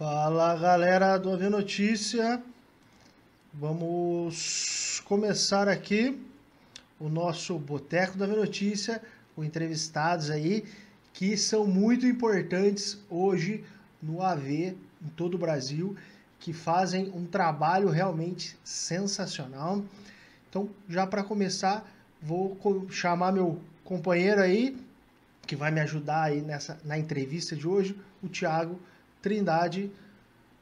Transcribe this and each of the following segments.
Fala galera do AV Notícia, vamos começar aqui o nosso Boteco da AV Notícia com entrevistados aí que são muito importantes hoje no AV em todo o Brasil, que fazem um trabalho realmente sensacional. Então, já para começar, vou chamar meu companheiro aí, que vai me ajudar aí nessa, na entrevista de hoje, o Thiago Trindade.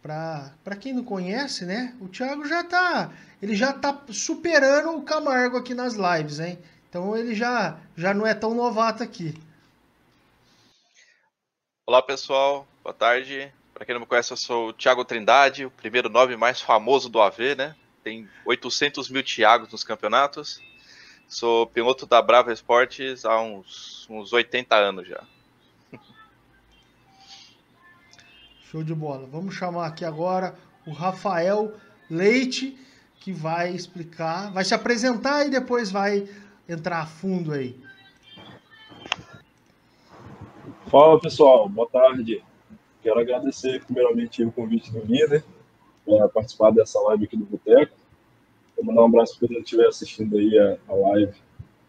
Para quem não conhece, né? O Thiago já tá, ele já tá superando o Camargo aqui nas lives, hein? Então ele já já não é tão novato aqui. Olá, pessoal. Boa tarde. Para quem não me conhece, eu sou o Thiago Trindade, o primeiro nome mais famoso do AV, né? Tem 800 mil Thiagos nos campeonatos. Sou piloto da Brava Esportes há uns, uns 80 anos já. Show de bola. Vamos chamar aqui agora o Rafael Leite, que vai explicar, vai se apresentar e depois vai entrar a fundo aí. Fala pessoal, boa tarde. Quero agradecer primeiramente o convite do líder para participar dessa live aqui do Boteco. Vou mandar um abraço para quem estiver assistindo aí a, a live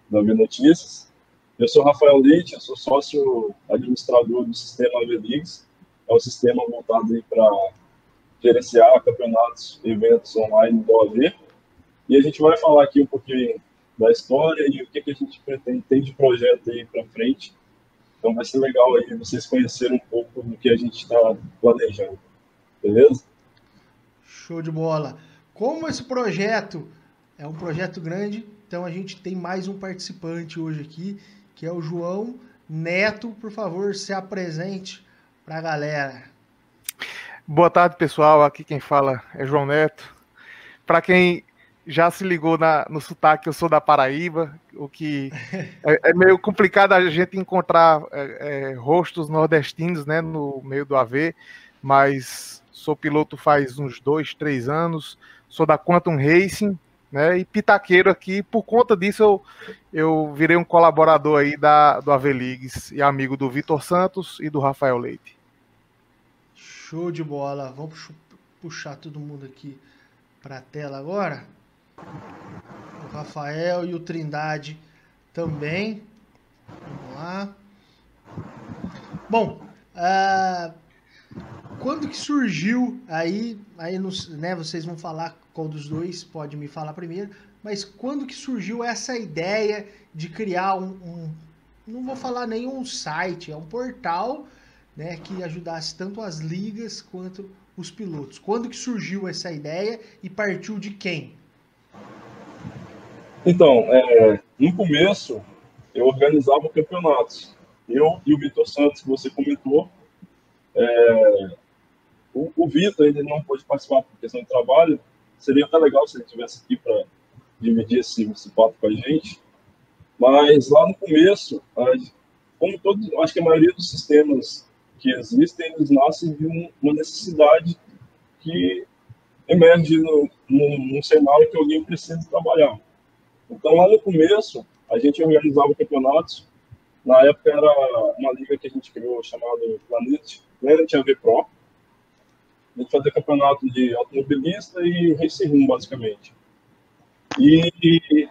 da V Notícias. Eu sou Rafael Leite, eu sou sócio administrador do sistema AV Leagues. É um sistema voltado para gerenciar campeonatos, eventos online do AV. E a gente vai falar aqui um pouquinho da história e o que, que a gente pretende ter de projeto aí para frente então vai ser legal aí vocês conhecerem um pouco do que a gente está planejando. Beleza? Show de bola. Como esse projeto é um projeto grande, então a gente tem mais um participante hoje aqui, que é o João Neto. Por favor, se apresente para a galera. Boa tarde, pessoal. Aqui quem fala é João Neto. Para quem já se ligou na, no sotaque, eu sou da Paraíba, o que é, é meio complicado a gente encontrar é, é, rostos nordestinos né, no meio do AV, mas sou piloto faz uns dois, três anos, sou da Quantum Racing, né, e pitaqueiro aqui, por conta disso eu, eu virei um colaborador aí da, do AV Leagues e amigo do Vitor Santos e do Rafael Leite. Show de bola, vamos puxar todo mundo aqui para a tela agora. O Rafael e o Trindade também. Vamos lá. Bom, uh, quando que surgiu aí, aí nos, né, vocês vão falar qual dos dois pode me falar primeiro, mas quando que surgiu essa ideia de criar um, um não vou falar nenhum site, é um portal, né, que ajudasse tanto as ligas quanto os pilotos. Quando que surgiu essa ideia e partiu de quem? Então, é, no começo, eu organizava campeonatos. Eu e o Vitor Santos, que você comentou. É, o, o Vitor ainda não pôde participar por questão de trabalho. Seria até legal se ele estivesse aqui para dividir esse, esse papo com a gente. Mas lá no começo, como todos, acho que a maioria dos sistemas que existem, eles nascem de um, uma necessidade que emerge no, no, num cenário que alguém precisa trabalhar. Então, lá no começo, a gente organizava campeonatos. Na época, era uma liga que a gente criou chamada Planet, Planet AV Pro. A gente fazia campeonato de automobilista e race room, basicamente. E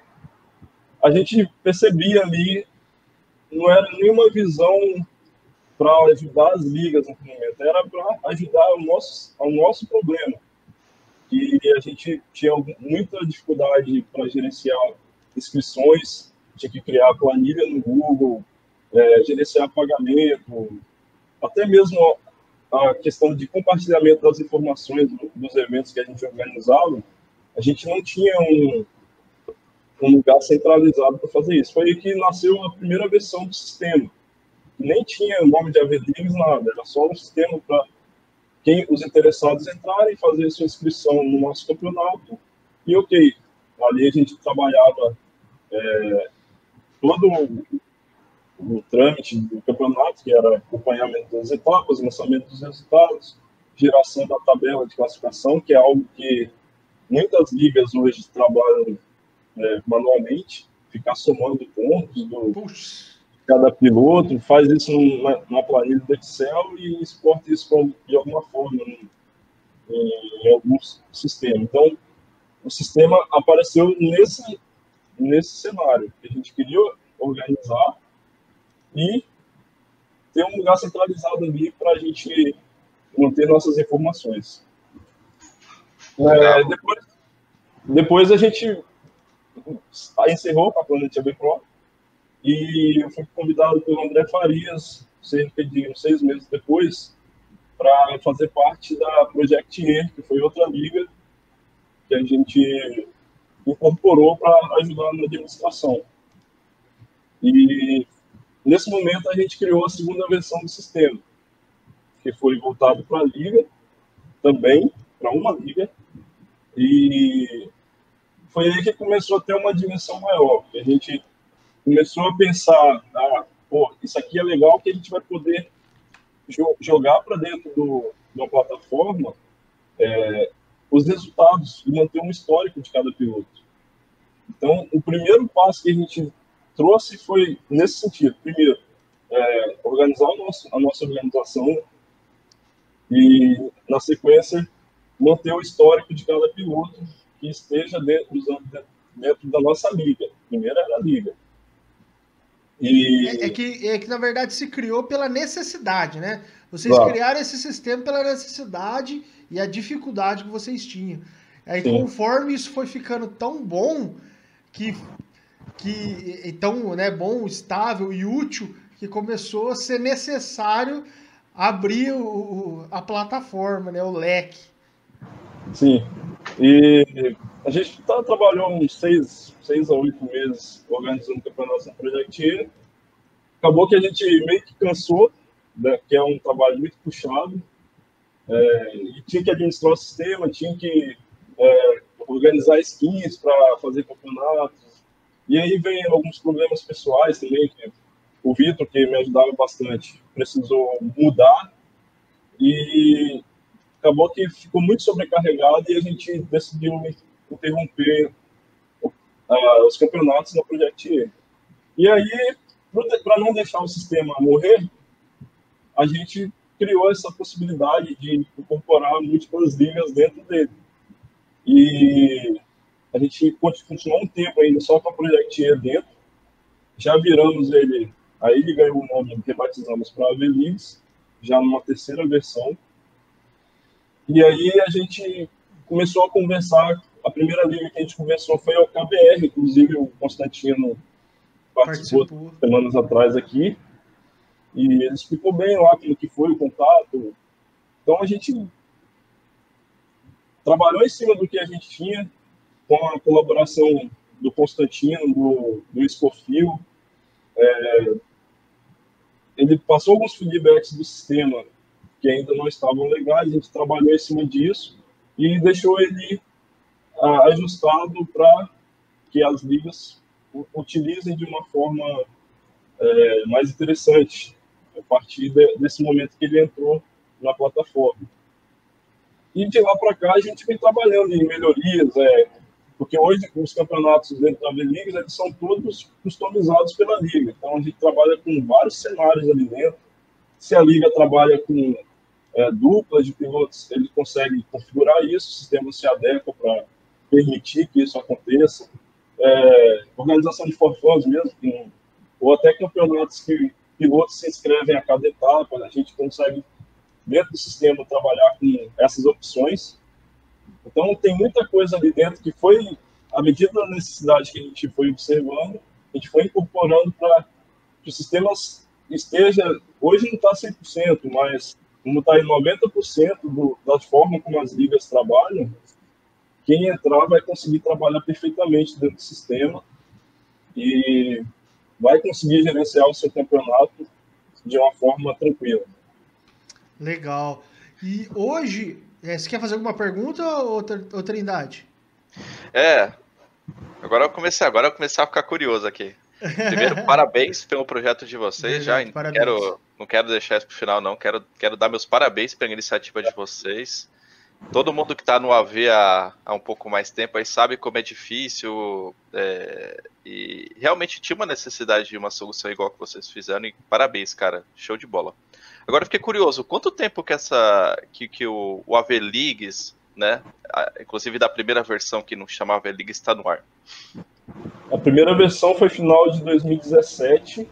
a gente percebia ali, não era nenhuma visão para ajudar as ligas no momento, era para ajudar ao nosso, ao nosso problema. E a gente tinha muita dificuldade para gerenciar inscrições, tinha que criar planilha no Google, é, gerenciar pagamento, até mesmo a questão de compartilhamento das informações dos eventos que a gente organizava, a gente não tinha um, um lugar centralizado para fazer isso. Foi aí que nasceu a primeira versão do sistema. Nem tinha nome de AVDIMS, nada, era só um sistema para quem os interessados entrarem, fazer sua inscrição no nosso campeonato, e ok, ali a gente trabalhava é, todo o, o, trâmite do campeonato, que era acompanhamento das etapas, lançamento dos resultados, geração da tabela de classificação, que é algo que muitas ligas hoje trabalham é, manualmente, ficar somando pontos do, cada piloto, faz isso numa, numa planilha do Excel e exporta isso de alguma forma em, em algum sistema. Então, o sistema apareceu nesse, nesse cenário, que a gente queria organizar e ter um lugar centralizado ali para a gente manter nossas informações. É, depois, depois a gente encerrou a Planet AB Pro e eu fui convidado pelo André Farias, cerca de seis meses depois, para fazer parte da Project E, que foi outra liga que a gente incorporou para ajudar na administração. E nesse momento a gente criou a segunda versão do sistema, que foi voltado para a liga, também para uma liga, e foi aí que começou a ter uma dimensão maior, a gente começou a pensar, ah, pô, isso aqui é legal que a gente vai poder jo jogar para dentro do, uma plataforma é, os resultados e manter um histórico de cada piloto. Então, o primeiro passo que a gente trouxe foi nesse sentido. Primeiro, é, organizar nosso, a nossa organização e, na sequência, manter o histórico de cada piloto que esteja dentro, dentro da nossa liga. Primeiro era a liga. E... É, é, que, é que, na verdade, se criou pela necessidade, né? Vocês claro. criaram esse sistema pela necessidade e a dificuldade que vocês tinham. Aí, Sim. conforme isso foi ficando tão bom, que, que tão né, bom, estável e útil, que começou a ser necessário abrir o, a plataforma, né, o leque. Sim. E a gente tá, trabalhou uns seis, seis a oito meses organizando o campeonato na Project Acabou que a gente meio que cansou, né, que é um trabalho muito puxado, é, e tinha que administrar o sistema, tinha que é, organizar skins para fazer campeonatos. E aí vem alguns problemas pessoais também, que o Vitor, que me ajudava bastante, precisou mudar. E acabou que ficou muito sobrecarregado e a gente decidiu interromper uh, os campeonatos na Project E. E aí, para não deixar o sistema morrer, a gente criou essa possibilidade de incorporar múltiplas ligas dentro dele. E a gente continuou um tempo ainda só com a Project E dentro. Já viramos ele, aí ele ganhou o nome, rebatizamos para a Leagues, já numa terceira versão. E aí a gente começou a conversar. A primeira liga que a gente conversou foi ao KBR, inclusive o Constantino participou, participou. semanas atrás aqui. E ele explicou bem lá como que foi o contato. Então a gente trabalhou em cima do que a gente tinha, com a colaboração do Constantino, do, do Escofil. É, ele passou alguns feedbacks do sistema que ainda não estavam legais, a gente trabalhou em cima disso e deixou ele ah, ajustado para que as ligas utilizem de uma forma é, mais interessante a partir de, desse momento que ele entrou na plataforma. E de lá para cá a gente vem trabalhando em melhorias, é, porque hoje os campeonatos dentro da V-Liga eles são todos customizados pela liga. Então a gente trabalha com vários cenários ali dentro. Se a liga trabalha com é, dupla de pilotos, ele consegue configurar isso, o sistema se adequa para permitir que isso aconteça. É, organização de forfãs mesmo, com, ou até campeonatos que pilotos se inscrevem a cada etapa, a gente consegue, dentro do sistema, trabalhar com essas opções. Então, tem muita coisa ali dentro que foi, à medida da necessidade que a gente foi observando, a gente foi incorporando para que o sistema esteja, hoje não está 100%, mas como está em 90% do, da forma como as ligas trabalham, quem entrar vai conseguir trabalhar perfeitamente dentro do sistema e vai conseguir gerenciar o seu campeonato de uma forma tranquila. Legal. E hoje, é, você quer fazer alguma pergunta ou, Trindade? É. Agora eu comecei, agora eu comecei a ficar curioso aqui. Primeiro, parabéns pelo projeto de vocês. já quero, não quero deixar isso para o final, não. Quero, quero dar meus parabéns pela iniciativa de vocês. Todo mundo que está no AV há, há, um pouco mais tempo aí sabe como é difícil é, e realmente tinha uma necessidade de uma solução igual que vocês fizeram e parabéns, cara, show de bola. Agora fiquei curioso, quanto tempo que essa que, que o, o AV Leagues, né, inclusive da primeira versão que não chamava AV Leagues está no ar? A primeira versão foi final de 2017,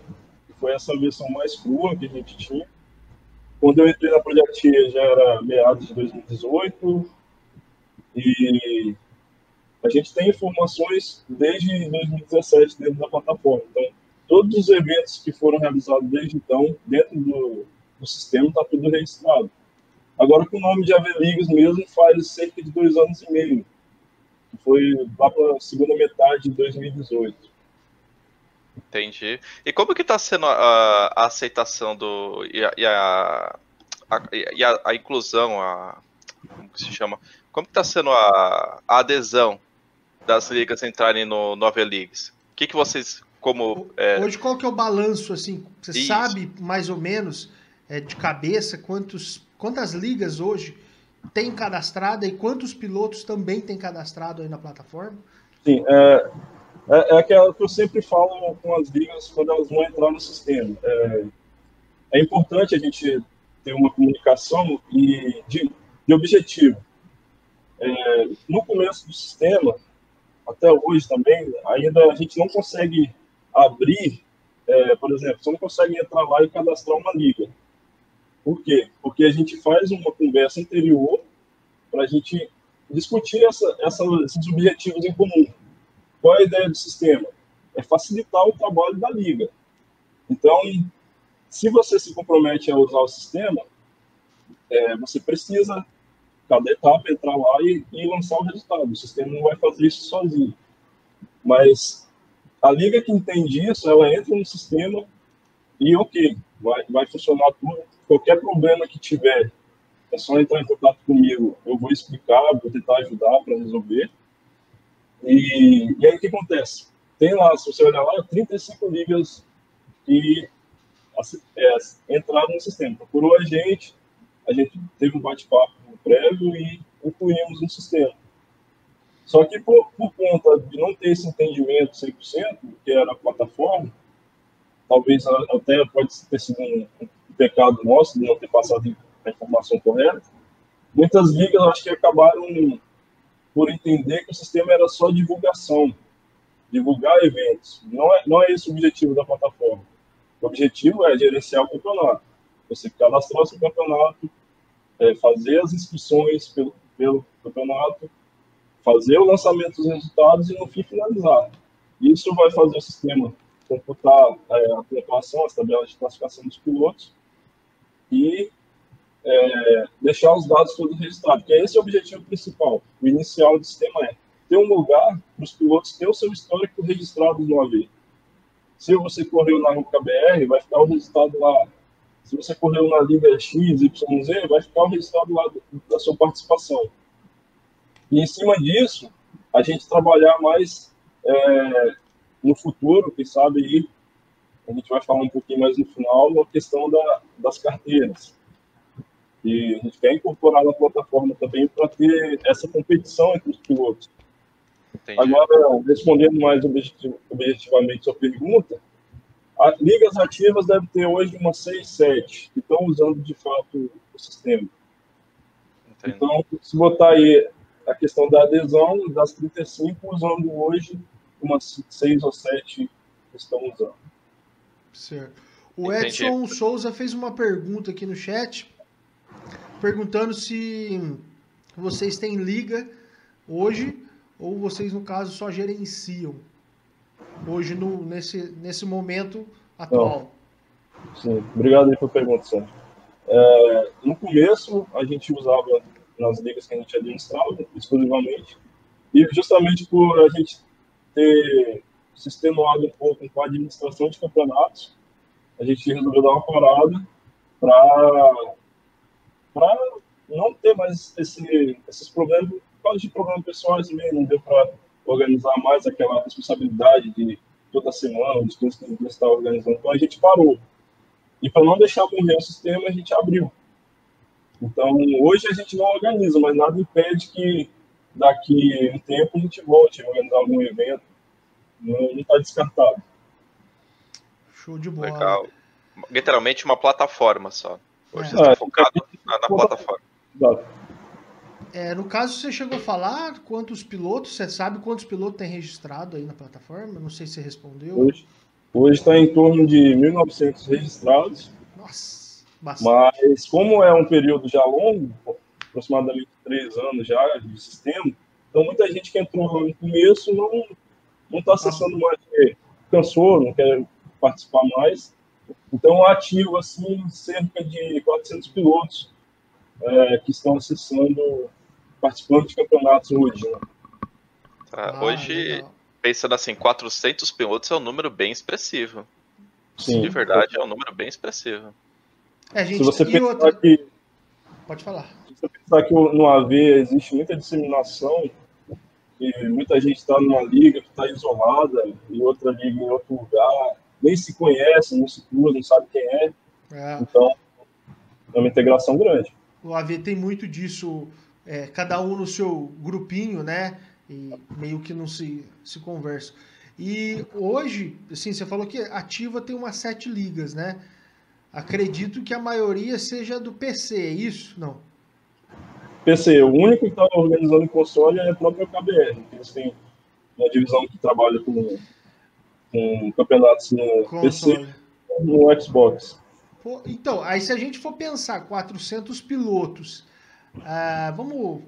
foi essa versão mais crua que a gente tinha. Quando eu entrei na Projectia já era meados de 2018 e a gente tem informações desde 2017 dentro da plataforma. Então, todos os eventos que foram realizados desde então dentro do, do sistema está tudo registrado. Agora, com o nome de Aveligas mesmo, faz cerca de dois anos e meio, foi lá para a segunda metade de 2018. Entendi. E como que está sendo a, a, aceitação do e a, e a, e a, a inclusão, a, como que se chama? Como que está sendo a, a, adesão das ligas entrarem no Nova Leagues? O que, que vocês, como... É... Hoje qual que é o balanço, assim, você Isso. sabe mais ou menos é, de cabeça quantos, quantas ligas hoje tem cadastrada e quantos pilotos também tem cadastrado aí na plataforma? Sim, é, é, é aquela que eu sempre falo com as ligas quando elas vão entrar no sistema. É, é importante a gente ter uma comunicação e de, de objetivo. É, no começo do sistema, até hoje também, ainda a gente não consegue abrir, é, por exemplo, você não consegue entrar lá e cadastrar uma liga. Por quê? Porque a gente faz uma conversa anterior para a gente discutir essa, essa, esses objetivos em comum. Qual é a ideia do sistema? É facilitar o trabalho da liga. Então, se você se compromete a usar o sistema, é, você precisa, cada etapa, entrar lá e, e, lançar o resultado. O sistema não vai fazer isso sozinho. Mas a liga que entende isso, ela entra no sistema e, ok, vai, vai funcionar tudo. Qualquer problema que tiver, é só entrar em contato comigo. Eu vou explicar, vou tentar ajudar para resolver. E, e aí o que acontece? Tem lá, se você olhar lá, 35 ligas que é, entraram no sistema. Procurou a gente, a gente teve um bate-papo prévio e incluímos no sistema. Só que por, por, conta de não ter esse entendimento 100%, que era a plataforma, talvez até pode ter sido um, um pecado nosso de não ter passado a informação correta, muitas ligas acho que acabaram por entender que o sistema era só divulgação, divulgar eventos. Não é, não é esse o objetivo da plataforma. O objetivo é gerenciar o campeonato. Você cadastrar seu campeonato, é, fazer as inscrições pelo, pelo campeonato, fazer o lançamento dos resultados e, no fim, finalizar. Isso vai fazer o sistema computar é, a pontuação, as tabelas de classificação dos pilotos e é, deixar os dados todos registrados, porque esse é o objetivo principal. O inicial do sistema é ter um lugar para os pilotos ter o seu histórico registrado no AV. Se você correu na UKBR, vai ficar o resultado lá. Se você correu na Liga X, YZ, vai ficar o resultado lá da sua participação. E em cima disso, a gente trabalhar mais é, no futuro, quem sabe aí, a gente vai falar um pouquinho mais no final, a questão da, das carteiras e a gente quer incorporar na plataforma também para ter essa competição entre os pilotos. Entendi. Agora, respondendo mais objetivamente sua pergunta, as ligas ativas devem ter hoje umas 6, 7 que estão usando de fato o sistema. Entendi. Então, se botar aí a questão da adesão, das 35 usando hoje, umas 6 ou 7 estão usando. Certo. O Edson Entendi. Souza fez uma pergunta aqui no chat perguntando se vocês têm liga hoje ou vocês, no caso, só gerenciam hoje no, nesse, nesse momento atual. Sim, obrigado aí pela pergunta, Sérgio. É, no começo, a gente usava nas ligas que a gente administrava exclusivamente, e justamente por a gente ter se extenuado um pouco com a administração de campeonatos, a gente resolveu dar uma parada para para não ter mais esse, esses problemas, por causa de problemas pessoais também, não deu para organizar mais aquela responsabilidade de toda semana, os coisas que a gente estava organizando. Então a gente parou. E para não deixar morrer o sistema, a gente abriu. Então, hoje a gente não organiza, mas nada impede que daqui um tempo a gente volte a organizar algum evento. Não está descartado. Show de bola. Legal. Literalmente uma plataforma só. Hoje É. você está É, focado na, na plataforma. É, no caso, você chegou a falar quantos pilotos, você sabe quantos pilotos tem registrado aí na plataforma? Não sei se você respondeu. Hoje está em torno de 1.900 registrados, Nossa, bastante. mas como é um período já longo, aproximadamente três anos já de sistema, então muita gente que entrou no começo não não está acessando mais, porque cansou, não quer participar mais. Então, ativo assim cerca de 400 pilotos é, que estão acessando, participando de campeonatos hoje. Né? Tá? Ah, Hoje, legal. pensando assim, 400 pilotos é um número bem expressivo. Sim. De verdade, é um número bem expressivo. É, gente, Se você e pensar outra... que Pode falar. se você pensar que no AV existe muita disseminação e muita gente está numa liga que está isolada e outra liga em outro lugar, nem se conhece, não se cruza, não sabe quem é. É, Então, é uma integração grande. o AV tem muito disso, é, cada um no seu grupinho, né? E meio que não se, se conversa. E hoje, assim, você falou que ativa tem umas sete ligas, né? Acredito que a maioria seja do PC, é isso? Não. PC, o único que está organizando console é a própria KBR. que Eles têm uma divisão que trabalha com, com campeonatos no PC Console. e no Xbox. Pô, então, aí se a gente for pensar 400 pilotos, ah, vamos,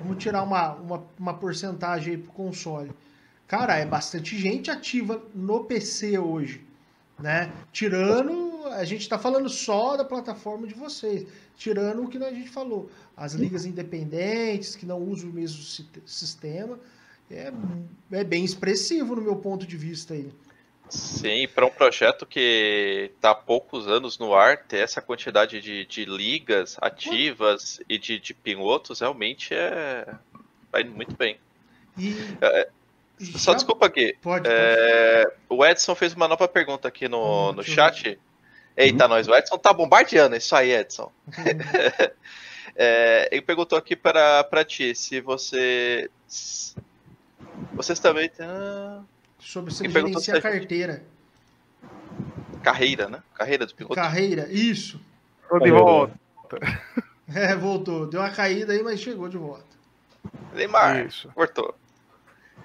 vamos tirar uma, uma, uma porcentagem aí pro console. Cara, é bastante gente ativa no PC hoje, né? Tirando, a gente tá falando só da plataforma de vocês, tirando o que a gente falou, as ligas independentes que não usam o mesmo si- sistema, é, é bem expressivo no meu ponto de vista aí. Sim, para um projeto que está há poucos anos no ar, ter essa quantidade de, de ligas ativas e de, de pilotos realmente é. vai muito bem. E, Só já- desculpa aqui. Pode, pode. é, o Edson fez uma nova pergunta aqui no, Hum, no chat. Eita, nós, o Edson tá bombardeando, é isso aí, Edson. É, ele perguntou aqui para ti se você. Vocês também têm. ah, Sobre você gerenciar se a carteira. Carreira, né? Carreira do piloto. Carreira, isso. Tô de volta. É, voltou. Deu uma caída aí, mas chegou de volta. Neymar, Isso. cortou.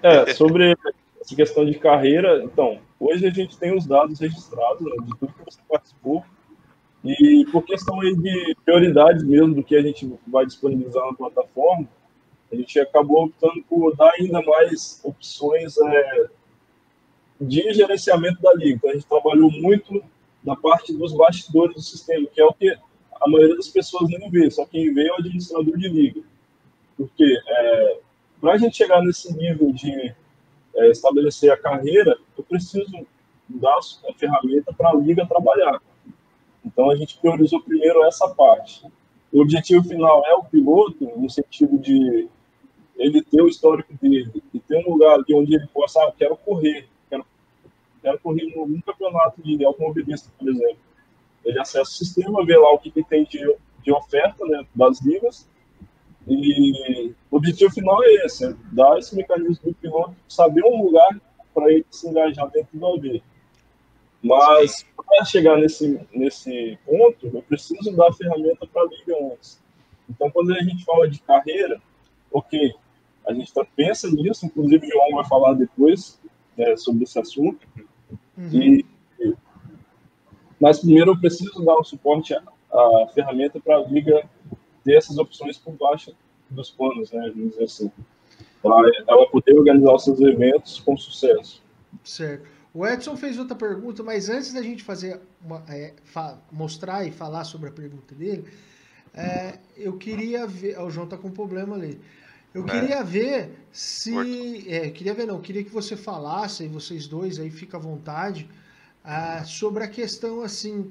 É, sobre essa questão de carreira, então, hoje a gente tem os dados registrados né, de tudo que você participou. E por questão aí de prioridade mesmo do que a gente vai disponibilizar na plataforma, a gente acabou optando por dar ainda mais opções é, de gerenciamento da liga. Então, a gente trabalhou muito na parte dos bastidores do sistema, que é o que a maioria das pessoas nem vê, só quem vê é o administrador de liga. Porque é, para a gente chegar nesse nível de é, estabelecer a carreira, eu preciso dar a ferramenta para a liga trabalhar. Então a gente priorizou primeiro essa parte. O objetivo final é o piloto, no sentido de ele ter o histórico dele e ter um lugar ali onde ele possa, ah, quero correr, quero, quero correr num campeonato de automobilista, por exemplo. Ele acessa o sistema, vê lá o que, que tem de, de oferta né, das ligas e o objetivo final é esse, é dar esse mecanismo do piloto, saber um lugar para ele se engajar dentro do AV. Mas para chegar nesse, nesse ponto, eu preciso dar a ferramenta para a liga antes. Então, quando a gente fala de carreira, ok, a gente tá, pensa nisso, inclusive o João vai falar depois né, sobre esse assunto. Uhum. E, mas primeiro eu preciso dar o suporte à, à ferramenta para a liga ter essas opções por baixo dos panos, né, vamos dizer assim, para ela poder organizar os seus eventos com sucesso. Certo. O Edson fez outra pergunta, mas antes da gente fazer uma, é, fa- mostrar e falar sobre a pergunta dele, é, eu queria ver. o João tá com um problema ali. Eu É. queria ver se. É, queria ver, não, queria que você falasse, e vocês dois aí, fica à vontade, ah, sobre a questão assim.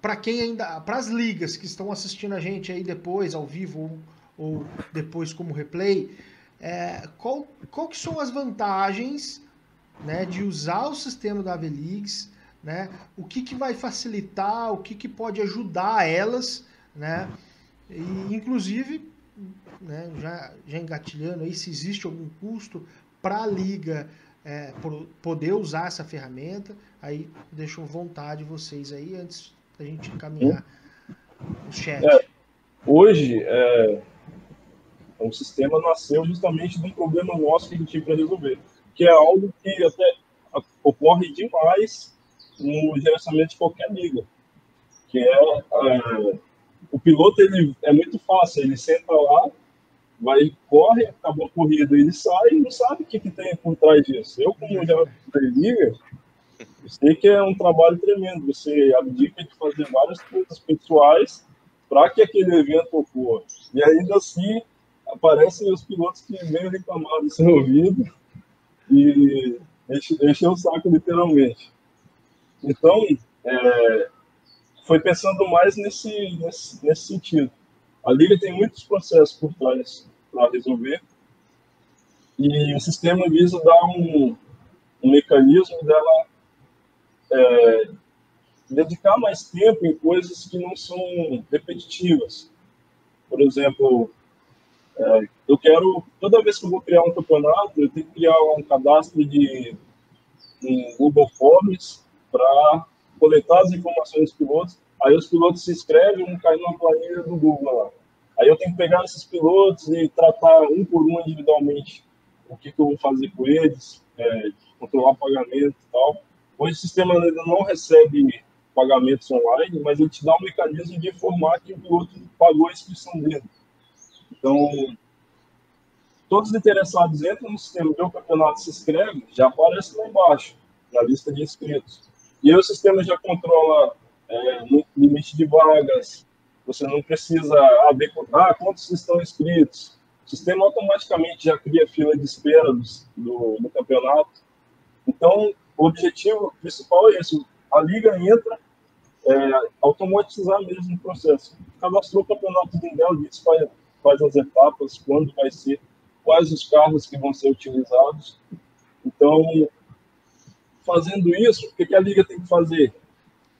para quem ainda. Para as ligas que estão assistindo a gente aí depois, ao vivo ou, ou depois como replay, é, qual, qual que são as vantagens né, de usar o sistema da AVLeaks, né, o que, que vai facilitar, o que, que pode ajudar elas né? E, inclusive, né, já, já engatilhando aí, se existe algum custo para a liga é, poder usar essa ferramenta, aí deixo vontade vocês aí antes da gente encaminhar o chat. É, hoje, é, o sistema nasceu justamente de um problema nosso que a gente tinha para resolver, que é algo que até ocorre demais no gerenciamento de qualquer liga, que é, é o piloto ele é muito fácil, ele senta lá, vai, corre, acabou a corrida, ele sai e não sabe o que, que tem por trás disso. Eu, como já liga, sei que é um trabalho tremendo. Você abdica de fazer várias coisas pessoais para que aquele evento ocorra. E ainda assim, aparecem os pilotos que vêm reclamar do seu ouvido e encher o saco, literalmente. Então, é, foi pensando mais nesse, nesse, nesse sentido. A Liga tem muitos processos por trás para resolver e o sistema visa dar um, um mecanismo dela é, dedicar mais tempo em coisas que não são repetitivas. Por exemplo, é, eu quero, toda vez que eu vou criar um campeonato, eu tenho que criar um cadastro de um Google Forms para coletar as informações dos pilotos. Aí os pilotos se inscrevem, um cai numa planilha do Google lá. Aí eu tenho que pegar esses pilotos e tratar um por um individualmente o que, que eu vou fazer com eles, é, controlar pagamento e tal. Hoje o sistema ainda não recebe pagamentos online, mas ele te dá um mecanismo de informar que o piloto pagou a inscrição dele. Então, todos os interessados entram no sistema, vê o campeonato, se inscreve, já aparece lá embaixo, na lista de inscritos. E aí o sistema já controla é, limite de vagas, você não precisa haver ah, quantos estão inscritos. O sistema automaticamente já cria fila de espera do, do, do campeonato. Então, o objetivo principal é esse: a liga entra, é, automatizar mesmo o processo. Cadastrou o campeonato dela, diz quais, quais as etapas, quando vai ser, quais os carros que vão ser utilizados. Então, fazendo isso, o que a liga tem que fazer?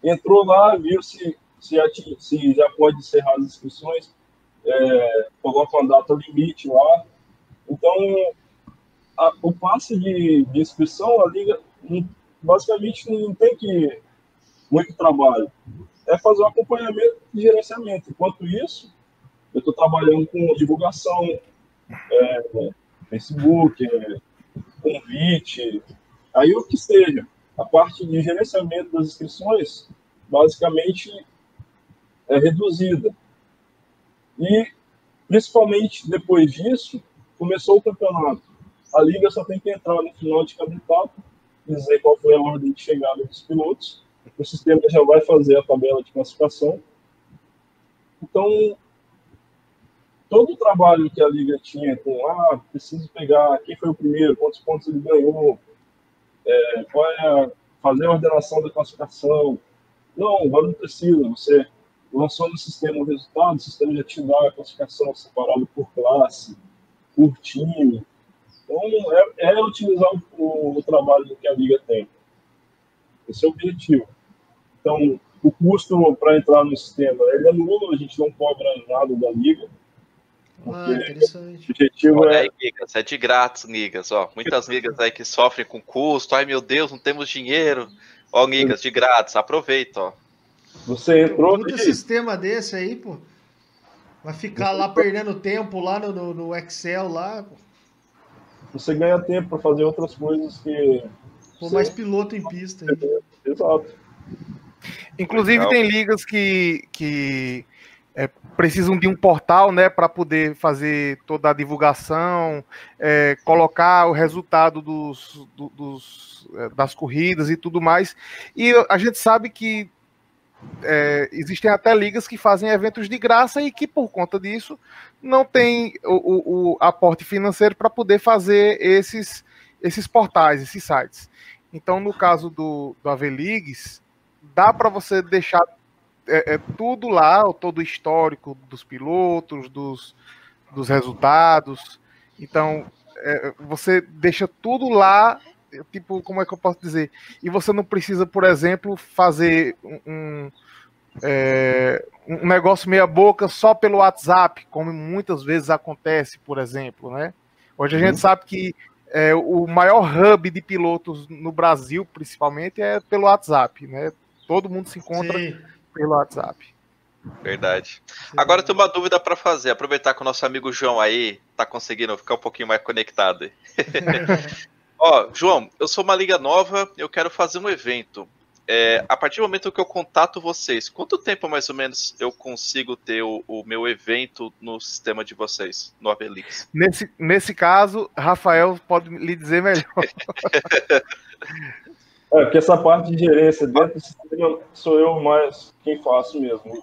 Entrou lá, viu se, se, se já pode encerrar as inscrições, é, coloca uma data limite lá. Então, a, o passe de, de, inscrição, a liga basicamente não tem que muito trabalho. É fazer um acompanhamento de gerenciamento. Enquanto isso, eu estou trabalhando com divulgação, é, Facebook, é, convite, Aí o que seja, a parte de gerenciamento das inscrições, basicamente, é reduzida. E, principalmente depois disso, começou o campeonato. A liga só tem que entrar no final de cada etapa, dizer qual foi a ordem de chegada dos pilotos. O sistema já vai fazer a tabela de classificação. Então, todo o trabalho que a liga tinha com, ah, preciso pegar quem foi o primeiro, quantos pontos ele ganhou, é, qual é a, fazer a ordenação da classificação. Não, agora não precisa. Você lançou no sistema o resultado, o sistema já te dá a classificação separada por classe, por time. Então, é, é utilizar o, o, trabalho que a Liga tem. Esse é o objetivo. Então, o custo para entrar no sistema ele é nulo, a gente não cobra nada da Liga. Ah, interessante. O objetivo Olha é... aí, Gigas, é de grátis, Gigas. Ó, muitas ligas aí que sofrem com custo. Ai, meu Deus, não temos dinheiro. Ó, Gigas, de grátis, aproveita, ó. Você entrou. Todo sistema desse aí, pô. Vai ficar lá perdendo tempo lá no, no, no Excel lá. Pô. Você ganha tempo para fazer outras coisas que. Pô, mais piloto em pista. Aí. Exato. Inclusive, Legal. tem ligas que, que é, precisam de um portal né, para poder fazer toda a divulgação, é, colocar o resultado dos, do, dos, é, das corridas e tudo mais. E a gente sabe que é, existem até ligas que fazem eventos de graça e que, por conta disso, não tem o, o, o aporte financeiro para poder fazer esses, esses portais, esses sites. Então, no caso do, do AV Leagues, dá para você deixar é, é, tudo lá, todo o histórico dos pilotos, dos, dos resultados. Então, é, você deixa tudo lá, tipo, como é que eu posso dizer? E você não precisa, por exemplo, fazer um, é, um negócio meia boca só pelo WhatsApp, como muitas vezes acontece, por exemplo, né? Hoje a gente uhum. sabe que é, o maior hub de pilotos no Brasil, principalmente, é pelo WhatsApp, né? Todo mundo se encontra Sim. Pelo WhatsApp. Verdade. Agora tem uma dúvida para fazer. Aproveitar que o nosso amigo João aí tá conseguindo ficar um pouquinho mais conectado. Ó, João, eu sou uma liga nova, eu quero fazer um evento. É, a partir do momento que eu contato vocês, quanto tempo mais ou menos eu consigo ter o, o meu evento no sistema de vocês, no Avelix? Nesse, nesse caso, Rafael pode lhe dizer melhor. é, porque essa parte de gerência dentro do sistema sou eu mais quem faço mesmo.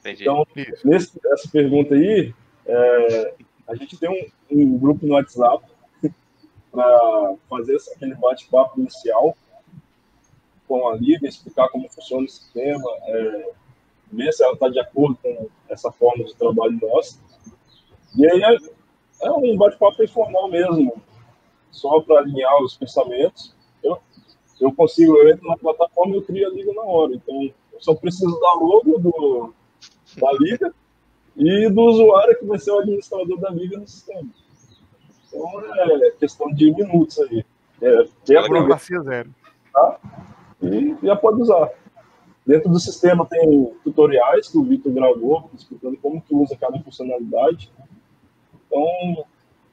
Entendi. Então, nesse, essa pergunta aí, é, a gente tem um, um grupo no WhatsApp para fazer aquele bate-papo inicial com a Lívia, explicar como funciona o sistema, é, ver se ela está de acordo com essa forma de trabalho nossa. E aí é, é um bate-papo informal mesmo, só para alinhar os pensamentos. Eu, eu consigo, eu entro na plataforma e eu crio a liga na hora. Então, eu só preciso da logo do, da liga e do usuário que vai ser o administrador da liga no sistema. Então, é questão de minutos aí. É, é a burocracia zero. Tá? e já pode usar. Dentro do sistema tem tutoriais que o Vitor gravou, explicando como que usa cada funcionalidade. Então,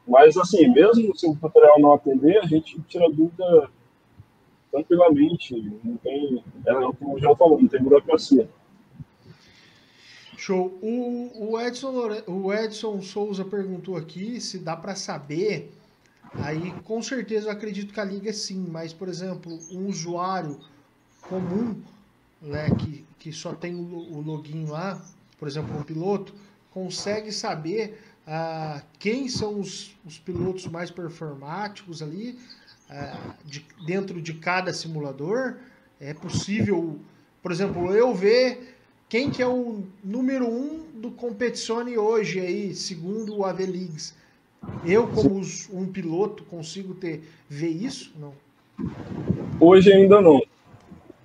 mas assim, mesmo se o tutorial não atender, a gente tira dúvida tranquilamente. Não tem, é o que o João falou, não tem burocracia. Show. O, o, Edson, o Edson Souza perguntou aqui se dá para saber. Aí, com certeza, eu acredito que a liga é sim, mas, por exemplo, um usuário comum, né, que, que só tem o, login lá, por exemplo, um piloto, consegue saber ah, quem são os, os pilotos mais performáticos ali de, dentro de cada simulador. É possível, por exemplo, eu ver quem que é o número um do Competizione hoje aí, segundo o Aveligs. Eu, como um piloto, consigo ter ver isso? Não. Hoje ainda não.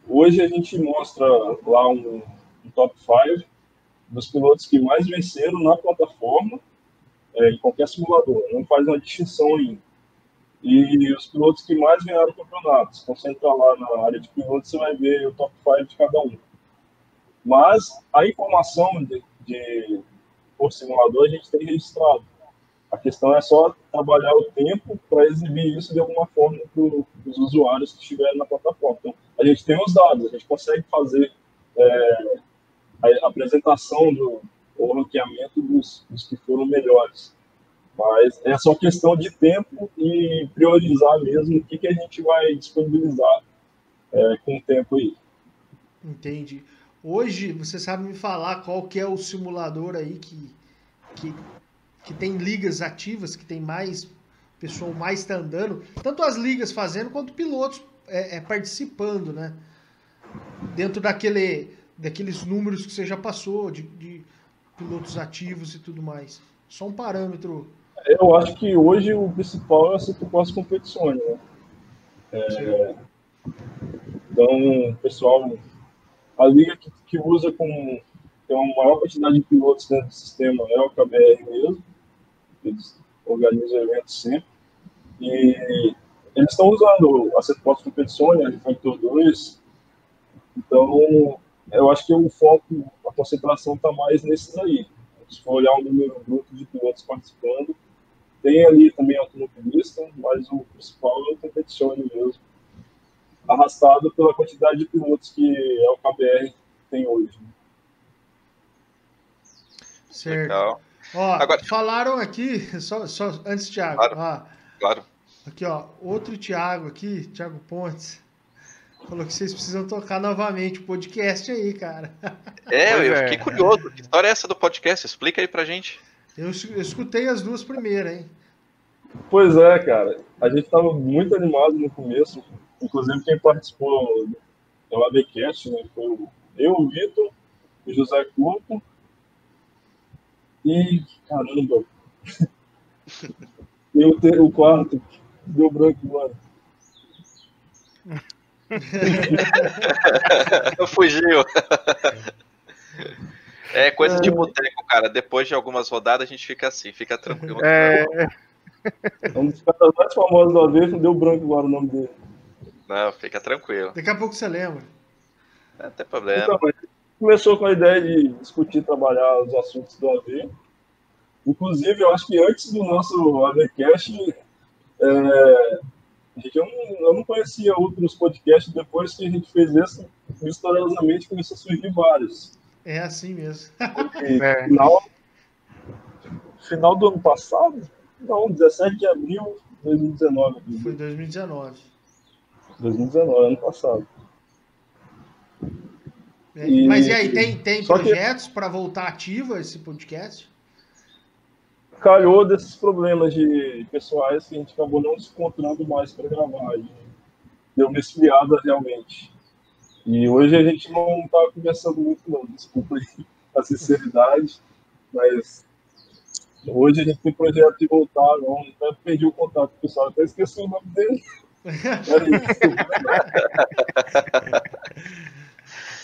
Hoje a gente mostra lá um, um top 5 dos pilotos que mais venceram na plataforma, é, em qualquer simulador, não faz uma distinção ainda. E os pilotos que mais ganharam campeonatos, concentra lá na área de pilotos, você vai ver o top 5 de cada um. Mas a informação de, de por simulador a gente tem registrado. A questão é só trabalhar o tempo para exibir isso de alguma forma para os usuários que estiverem na plataforma. Então, a gente tem os dados, a gente consegue fazer é, a apresentação do o ranqueamento dos, dos, que foram melhores. Mas é só questão de tempo e priorizar mesmo o que, que a gente vai disponibilizar é, com o tempo aí. Entendi. Hoje, você sabe me falar qual que é o simulador aí que, que que tem ligas ativas, que tem mais pessoal mais está andando, tanto as ligas fazendo quanto pilotos é, é, participando, né? Dentro daquele, daqueles números que você já passou de, de, pilotos ativos e tudo mais. Só um parâmetro. Eu acho que hoje o principal é essa as competições, né? É, então, pessoal, a liga que, que usa com tem uma maior quantidade de pilotos dentro do sistema é o KBR mesmo eles organizam eventos sempre. E eles estão usando a Setpost Competizione, a Factor 2. Então, eu acho que o foco, a concentração está mais nesses aí. Se for olhar o número bruto de pilotos participando, tem ali também automobilista, mas o principal é o Competizione mesmo. Arrastado pela quantidade de pilotos que é o KBR tem hoje. Certo. Legal. Ó, Agora... falaram aqui, só, só antes, Thiago. Claro, ó, claro. Aqui, ó, outro Thiago aqui, Thiago Pontes, falou que vocês precisam tocar novamente o podcast aí, cara. É, eu é. fiquei curioso. Que história é essa do podcast? Explica aí pra gente. Eu, escutei as duas primeiras, hein? Pois é, cara. A gente tava muito animado no começo. Inclusive, quem participou do ABcast, né, foi eu, o Vitor, o José Couto e, caramba. e o, ter, o quarto deu branco, mano. Fugiu. É coisa de boteco, cara. Depois de algumas rodadas a gente fica assim, fica tranquilo. É, Um dos caras mais famosos da vez, não deu branco agora o nome dele. Não, fica tranquilo. Daqui a pouco você lembra. Não tem problema. Então, começou com a ideia de discutir, trabalhar os assuntos do AV. Inclusive, eu acho que antes do nosso AVCast, é, a gente, eu, não, eu não conhecia outros podcasts. Depois que a gente fez isso, misteriosamente começou a surgir vários. É assim mesmo. E É. final, final do ano passado? Não, 17 de abril de 2019. Foi em 2019. 2019, ano passado. É, E- Mas e aí, tem, tem só que- projetos para voltar ativo esse podcast? calhou desses problemas de pessoais que a gente acabou não se encontrando mais para gravar. E deu uma esfriada realmente. E hoje a gente não está conversando muito, não. Desculpa aí a sinceridade, mas hoje a gente tem projeto de voltar, não. Até perdi o contato com o pessoal, até esqueci o nome dele.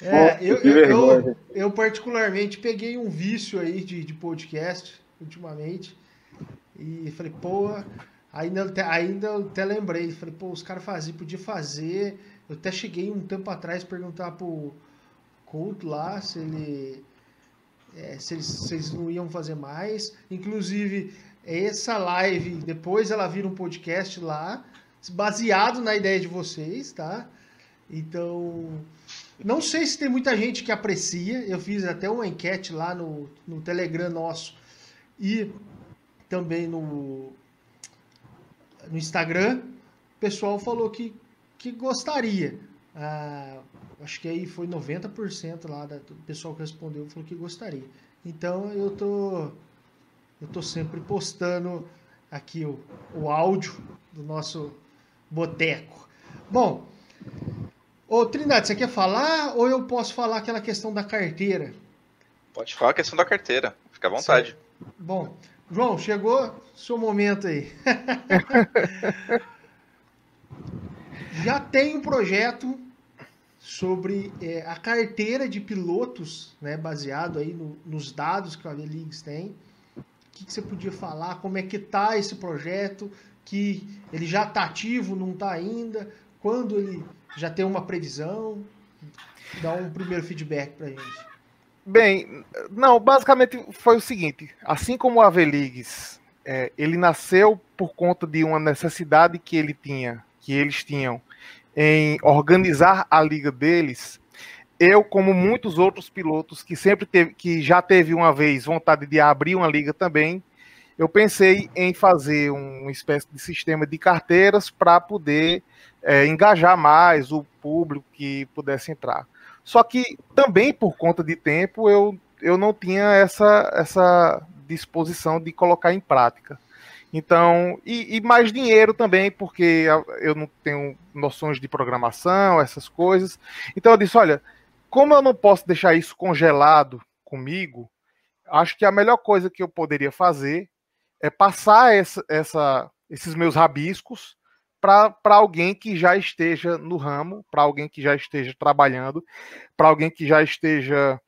É, Pô, eu, eu, eu particularmente peguei um vício aí de, de podcast ultimamente e falei, pô, ainda, ainda eu até lembrei, falei, pô, os caras faziam, podia fazer. Eu até cheguei um tempo atrás perguntar pro Couto lá se ele é, se eles, se eles não iam fazer mais. Inclusive, essa live, depois ela vira um podcast lá, baseado na ideia de vocês, tá? Então, não sei se tem muita gente que aprecia. Eu fiz até uma enquete lá no, no Telegram nosso e também no, no Instagram. O pessoal falou que, que gostaria. Ah, acho que aí foi 90% lá da- do pessoal que respondeu falou que gostaria. Então eu tô eu tô sempre postando aqui o, o áudio do nosso boteco. Bom, ô Trindade, você quer falar ou eu posso falar aquela questão da carteira? Pode falar a questão da carteira. Fica à vontade. Bom, João, chegou seu momento aí. Já tem um projeto sobre é, a carteira de pilotos, né, baseado aí no- nos dados que a V-Leagues tem. O que, que você podia falar? Como é que tá esse projeto? Que ele já está ativo, não está ainda? Quando ele já tem uma previsão? Dá um primeiro feedback pra gente. Bem, não, basicamente foi o seguinte: assim como o Aveligues, é, ele nasceu por conta de uma necessidade que ele tinha, que eles tinham, em organizar a liga deles. Eu, como muitos outros pilotos que sempre teve, que já teve uma vez vontade de abrir uma liga também, eu pensei em fazer uma espécie de sistema de carteiras para poder é, engajar mais o público que pudesse entrar. Só que também por conta de tempo eu, eu não tinha essa, essa disposição de colocar em prática. Então, e, e mais dinheiro também, porque eu não tenho noções de programação, essas coisas. Então eu disse, olha, como eu não posso deixar isso congelado comigo, acho que a melhor coisa que eu poderia fazer é passar essa, essa, esses meus rabiscos para alguém que já esteja no ramo, para alguém que já esteja trabalhando, para alguém que já esteja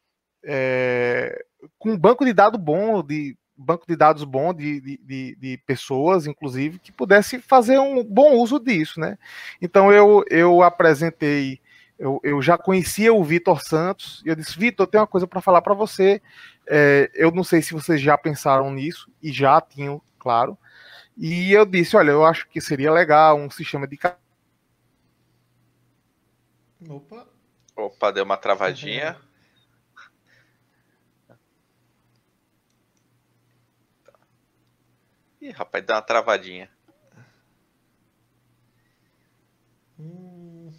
é, com um banco de dados bom, de banco de dados bom de, de, de, pessoas, inclusive, que pudesse fazer um bom uso disso, né? Então eu, eu apresentei, eu, eu já conhecia o Vitor Santos, e eu disse, Vitor, eu tenho uma coisa para falar para você. É, eu não sei se vocês já pensaram nisso, e já tinham, claro. E eu disse, olha, eu acho que seria legal um sistema de. Opa. Opa, deu uma travadinha. Ih, rapaz, deu uma travadinha. Hum...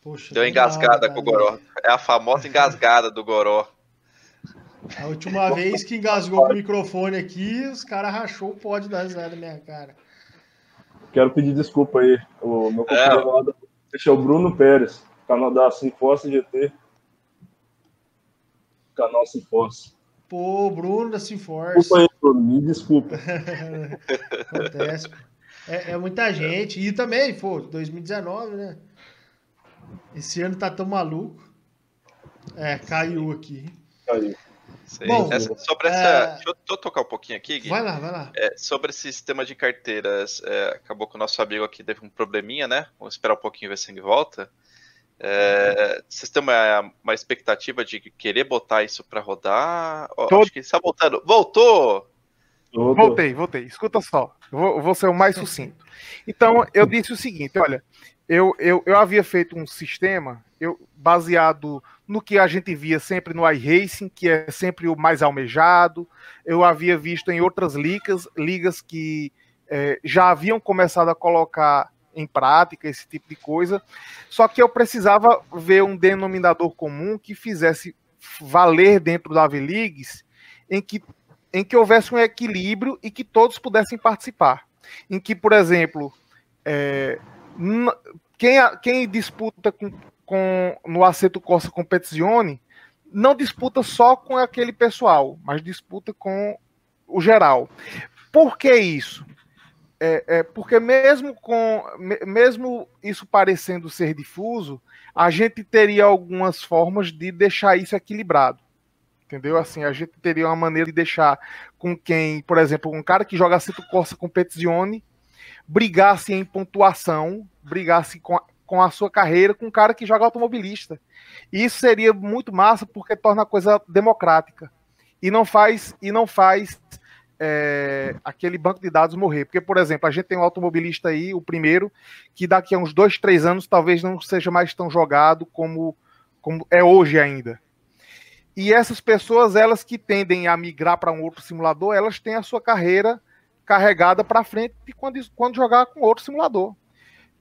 Poxa, deu engasgada nada, com o Goró. É a famosa engasgada do Goró. A última vez que engasgou com o microfone aqui, os caras rachou o pó de dar risada na minha cara. Quero pedir desculpa aí. O meu companheiro é. é o Bruno Pérez, canal da Sinforce GT. Canal Sinforce. Pô, Bruno da Sinforce. Desculpa aí, Bruno, me desculpa. Acontece. É, é, muita gente. E também, pô, 2019, né? Esse ano tá tão maluco. É, caiu aqui. Caiu. Bom, essa, sobre essa. É... Deixa, eu, deixa, eu, tocar um pouquinho aqui, Gui. Vai lá, vai lá. É, sobre esse sistema de carteiras, é, acabou que o nosso amigo aqui teve um probleminha, né? Vamos esperar um pouquinho ver se ele volta. É, vocês têm uma, uma, expectativa de querer botar isso para rodar? Todo... Acho que está voltando. Voltou! Voltei, voltei. Escuta só, vou, vou ser o mais sucinto. Então, eu disse o seguinte: olha, eu, eu, eu havia feito um sistema eu, baseado no que a gente via sempre no iRacing, que é sempre o mais almejado. Eu havia visto em outras ligas, ligas que é, já haviam começado a colocar em prática esse tipo de coisa. Só que eu precisava ver um denominador comum que fizesse valer dentro da V-Leagues em que, em que houvesse um equilíbrio e que todos pudessem participar. Em que, por exemplo, é, quem, quem disputa com, com, no Aceto Corsa Competizione não disputa só com aquele pessoal, mas disputa com o geral. Por que isso? É, é, porque mesmo com mesmo isso parecendo ser difuso, a gente teria algumas formas de deixar isso equilibrado. Entendeu? Assim, a gente teria uma maneira de deixar com quem, por exemplo, um cara que joga Aceto Corsa Competizione brigasse em pontuação, brigasse com a, com a sua carreira com um cara que joga automobilista. E isso seria muito massa porque torna a coisa democrática e não faz e não faz é, aquele banco de dados morrer. Porque, por exemplo, a gente tem um automobilista aí, o primeiro, que daqui a uns dois, três anos talvez não seja mais tão jogado como, como é hoje ainda. E essas pessoas, elas que tendem a migrar para um outro simulador, elas têm a sua carreira carregada para frente quando, quando jogar com outro simulador.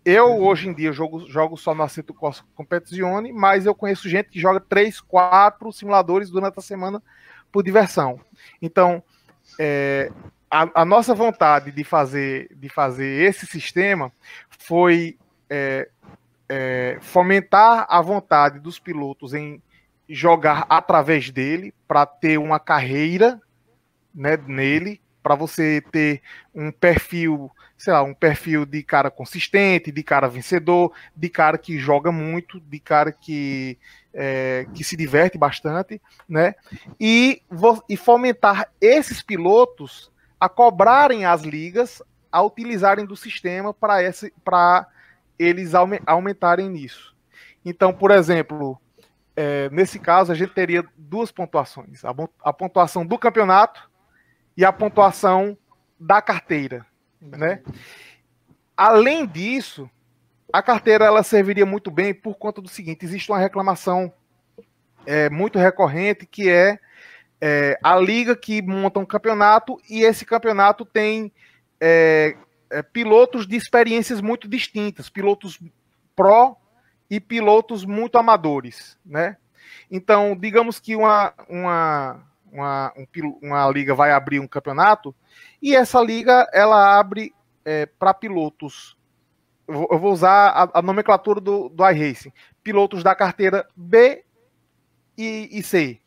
Eu, uhum. hoje em dia, jogo, jogo só no Assetto Corsa Competizione, mas eu conheço gente que joga três, quatro simuladores durante a semana por diversão. Então, é, a, a, nossa vontade de fazer, de fazer esse sistema foi é, é, fomentar a vontade dos pilotos em jogar através dele para ter uma carreira né, nele para você ter um perfil, sei lá, um perfil de cara consistente, de cara vencedor, de cara que joga muito, de cara que, é, que se diverte bastante, né? E, e fomentar esses pilotos a cobrarem as ligas, a utilizarem do sistema para eles aumentarem nisso. Então, por exemplo, é, nesse caso a gente teria duas pontuações: a, a pontuação do campeonato e a pontuação da carteira, né? Além disso, a carteira ela serviria muito bem por conta do seguinte: existe uma reclamação é, muito recorrente que é, é, a liga que monta um campeonato e esse campeonato tem é, é pilotos de experiências muito distintas, pilotos pró e pilotos muito amadores, né? Então, digamos que uma, uma, uma, um, uma liga vai abrir um campeonato e essa liga ela abre é, para pilotos. Eu vou usar a, a nomenclatura do, do iRacing: pilotos da carteira B e, e C.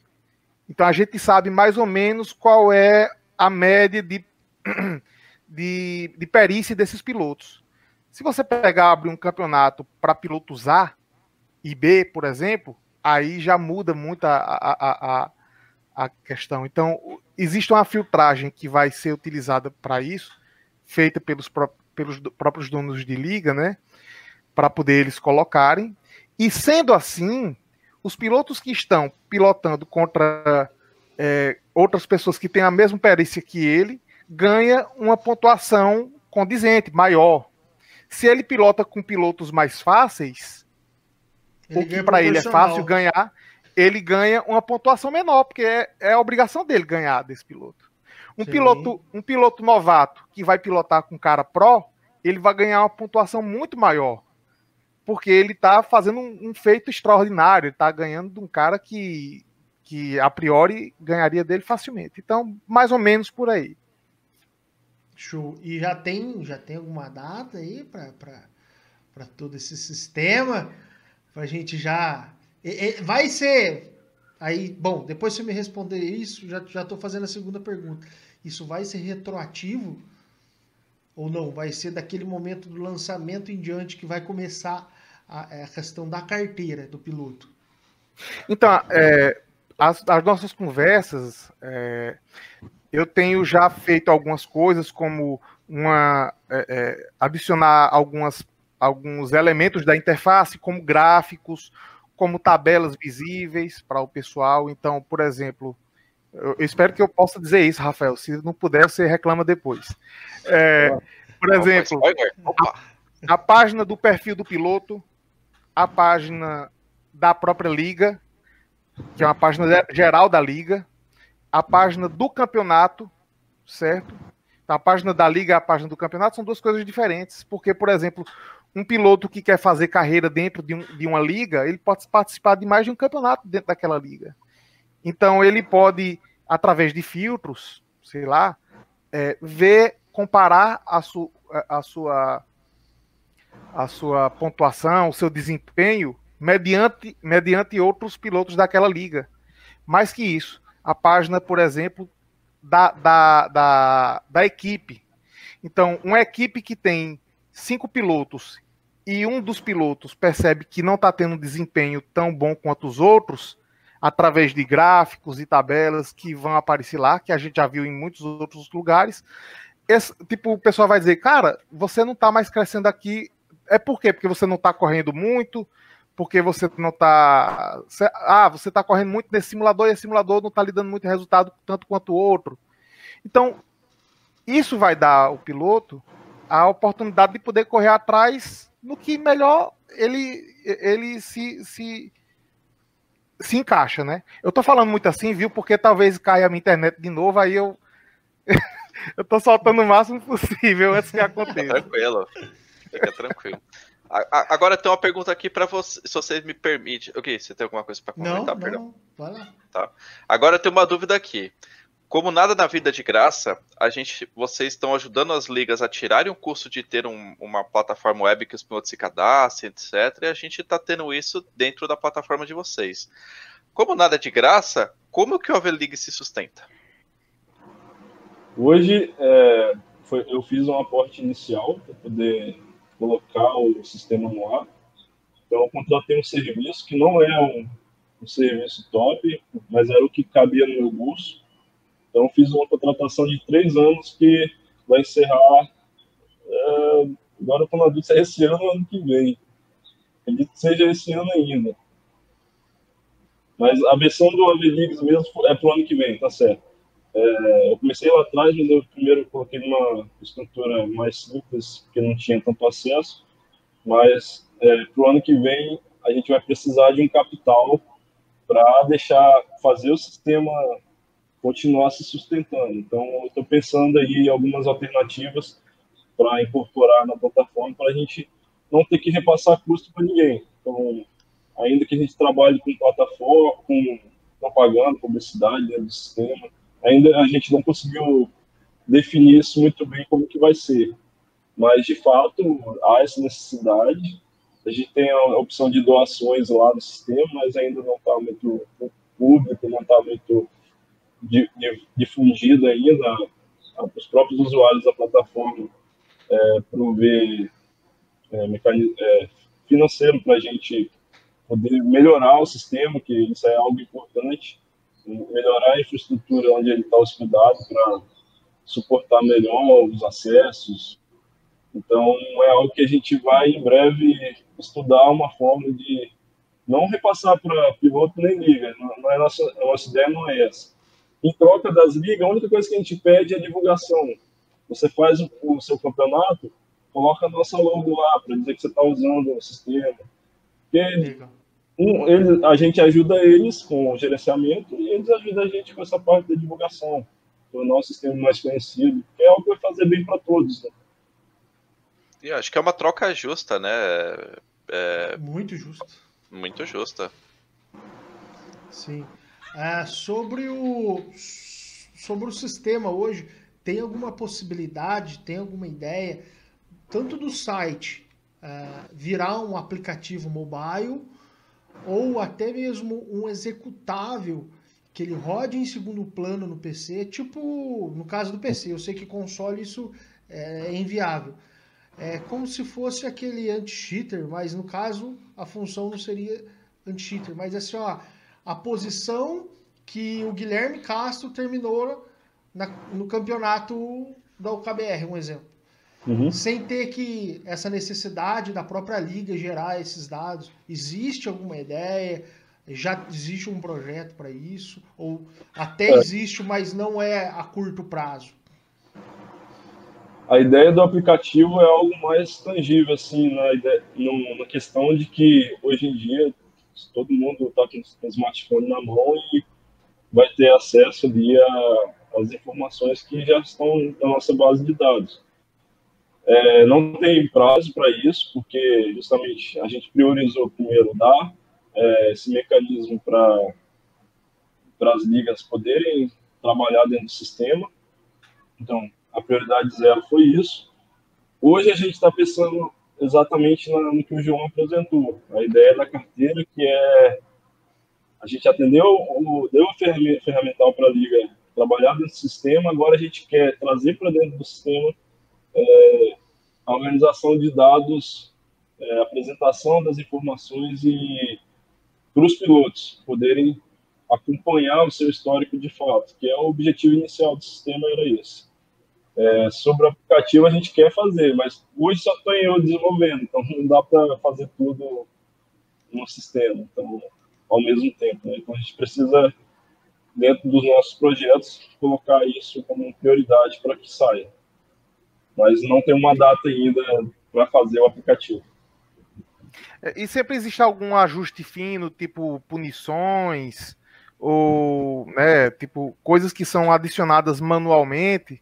Então a gente sabe mais ou menos qual é a média de, de, de perícia desses pilotos. Se você pegar abrir um campeonato para pilotos A e B, por exemplo, aí já muda muito a, a, a, a questão. Então, existe uma filtragem que vai ser utilizada para isso, feita pelos, pelos próprios donos de liga, né? Para poder eles colocarem. E sendo assim, os pilotos que estão pilotando contra é, outras pessoas que têm a mesma perícia que ele, ganha uma pontuação condizente, maior. Se ele pilota com pilotos mais fáceis, ele o que para ele é fácil ganhar, ele ganha uma pontuação menor, porque é, é a obrigação dele ganhar desse piloto. Um piloto, um piloto novato que vai pilotar com cara pró, ele vai ganhar uma pontuação muito maior. Porque ele está fazendo um, um, feito extraordinário, ele está ganhando de um cara que, que a priori ganharia dele facilmente. Então, mais ou menos por aí. Show. E já tem, já tem alguma data aí para todo esse sistema? Para a gente já Vai ser. Aí, bom, depois você me responder isso, já já estou fazendo a segunda pergunta. Isso vai ser retroativo ou não? Vai ser daquele momento do lançamento em diante que vai começar a, a questão da carteira do piloto? Então, é, as, as, nossas conversas, é, eu tenho já feito algumas coisas, como uma é, é adicionar algumas, alguns elementos da interface, como gráficos, como tabelas visíveis para o pessoal. Então, por exemplo, eu espero que eu possa dizer isso, Rafael. Se não puder, você reclama depois. É, por exemplo, a, a página do perfil do piloto, a página da própria liga, que é uma página geral da liga, a página do campeonato, certo? A página da liga e a página do campeonato são duas coisas diferentes, porque, por exemplo, um piloto que quer fazer carreira dentro de, um, de uma liga, ele pode participar de mais de um campeonato dentro daquela liga. Então, ele pode, através de filtros, sei lá, é, ver, comparar a, su, a, sua, a sua pontuação, o seu desempenho mediante, mediante outros pilotos daquela liga. Mais que isso, a página, por exemplo, da, da, da, da equipe. Então, uma equipe que tem cinco pilotos e um dos pilotos percebe que não está tendo desempenho tão bom quanto os outros, através de gráficos e tabelas que vão aparecer lá, que a gente já viu em muitos outros lugares. Esse, tipo, o pessoal vai dizer, cara, você não está mais crescendo aqui. É por quê? Porque você não está correndo muito, porque você não está. Ah, você está correndo muito nesse simulador e esse simulador não está lhe dando muito resultado tanto quanto o outro. Então, isso vai dar ao piloto a oportunidade de poder correr atrás no que melhor ele, ele se, se, se encaixa, né? Eu tô falando muito assim, viu? Porque talvez caia a minha internet de novo, aí eu. eu tô soltando o máximo possível antes que aconteça. Tranquilo. Fica tranquilo. Agora tem uma pergunta aqui para você, se vocês me permitem. Ok, você tem alguma coisa para comentar? Não, perdão. Não, vai lá. Tá. Agora tem uma dúvida aqui. Como nada na vida é de graça, a gente, vocês estão ajudando as ligas a tirarem o custo de ter um, uma plataforma web que os pilotos se cadastrem, etc. E a gente está tendo isso dentro da plataforma de vocês. Como nada é de graça, como que o AV League se sustenta? Hoje é, foi, eu fiz um aporte inicial para poder colocar o sistema no ar. Então, eu contratei um serviço que não é um, um serviço top, mas era o que cabia no meu bolso. Então, fiz uma contratação de três anos que vai encerrar. É, agora, estou na dúvida se é esse ano ano que vem. Acredito que seja esse ano ainda. Mas a versão do Aveligs mesmo é para o ano que vem, tá certo. É, eu comecei lá atrás, mas eu primeiro coloquei uma estrutura mais simples, porque não tinha tanto acesso. Mas é, para o ano que vem, a gente vai precisar de um capital para deixar fazer o sistema continuar se sustentando. Então, estou pensando aí em algumas alternativas para incorporar na plataforma para a gente não ter que repassar custo para ninguém. Então, ainda que a gente trabalhe com plataforma, com propaganda, publicidade dentro do sistema, Ainda a gente não conseguiu definir isso muito bem como que vai ser. Mas, de fato, há essa necessidade. A gente tem a opção de doações lá no sistema, mas ainda não está muito público, não está muito difundido ainda. Os próprios usuários da plataforma é, prover é, é, financeiro para a gente poder melhorar o sistema, que isso é algo importante melhorar a infraestrutura onde ele está hospedado para suportar melhor os acessos. Então, é algo que a gente vai, em breve, estudar uma forma de não repassar para piloto nem liga. Não é nossa, a nossa ideia não é essa. Em troca das ligas, a única coisa que a gente pede é a divulgação. Você faz o, o seu campeonato, coloca a nossa logo lá para dizer que você está usando o sistema. Porque um, ele, a gente ajuda eles com o gerenciamento e eles ajudam a gente com essa parte da divulgação, tornar o sistema mais conhecido, que é algo que vai fazer bem para todos. Né? E acho que é uma troca justa, né? É... Muito justa. Muito justa. Sim. É, sobre, o, sobre o sistema hoje, tem alguma possibilidade, tem alguma ideia, tanto do site é, virar um aplicativo mobile, ou até mesmo um executável que ele rode em segundo plano no PC, tipo no caso do PC, eu sei que console isso é inviável. É como se fosse aquele anti-cheater, mas no caso a função não seria anti-cheater, mas assim, ó, a posição que o Guilherme Castro terminou na, no campeonato da UKBR, um exemplo. Uhum. Sem ter que essa necessidade da própria liga gerar esses dados. Existe alguma ideia? Já existe um projeto para isso? Ou até é. existe, mas não é a curto prazo? A ideia do aplicativo é algo mais tangível, assim, na, ideia, na questão de que hoje em dia todo mundo está com o smartphone na mão e vai ter acesso ali às informações que já estão na nossa base de dados. É, não tem prazo para isso, porque justamente a gente priorizou primeiro dar é, esse mecanismo para as ligas poderem trabalhar dentro do sistema. Então, a prioridade zero foi isso. Hoje a gente está pensando exatamente no que o João apresentou. A ideia da carteira, que é a gente atendeu, deu o ferramental para a liga trabalhar dentro do sistema, agora a gente quer trazer para dentro do sistema é, a organização de dados, é, apresentação das informações e para os pilotos poderem acompanhar o seu histórico de fato, que é o objetivo inicial do sistema era esse. É, sobre o aplicativo a gente quer fazer, mas hoje só estou eu desenvolvendo, então não dá para fazer tudo no sistema, então ao mesmo tempo. Né? Então a gente precisa dentro dos nossos projetos colocar isso como prioridade para que saia, mas não tem uma data ainda para fazer o aplicativo. É, e sempre existe algum ajuste fino, tipo punições ou, né, tipo coisas que são adicionadas manualmente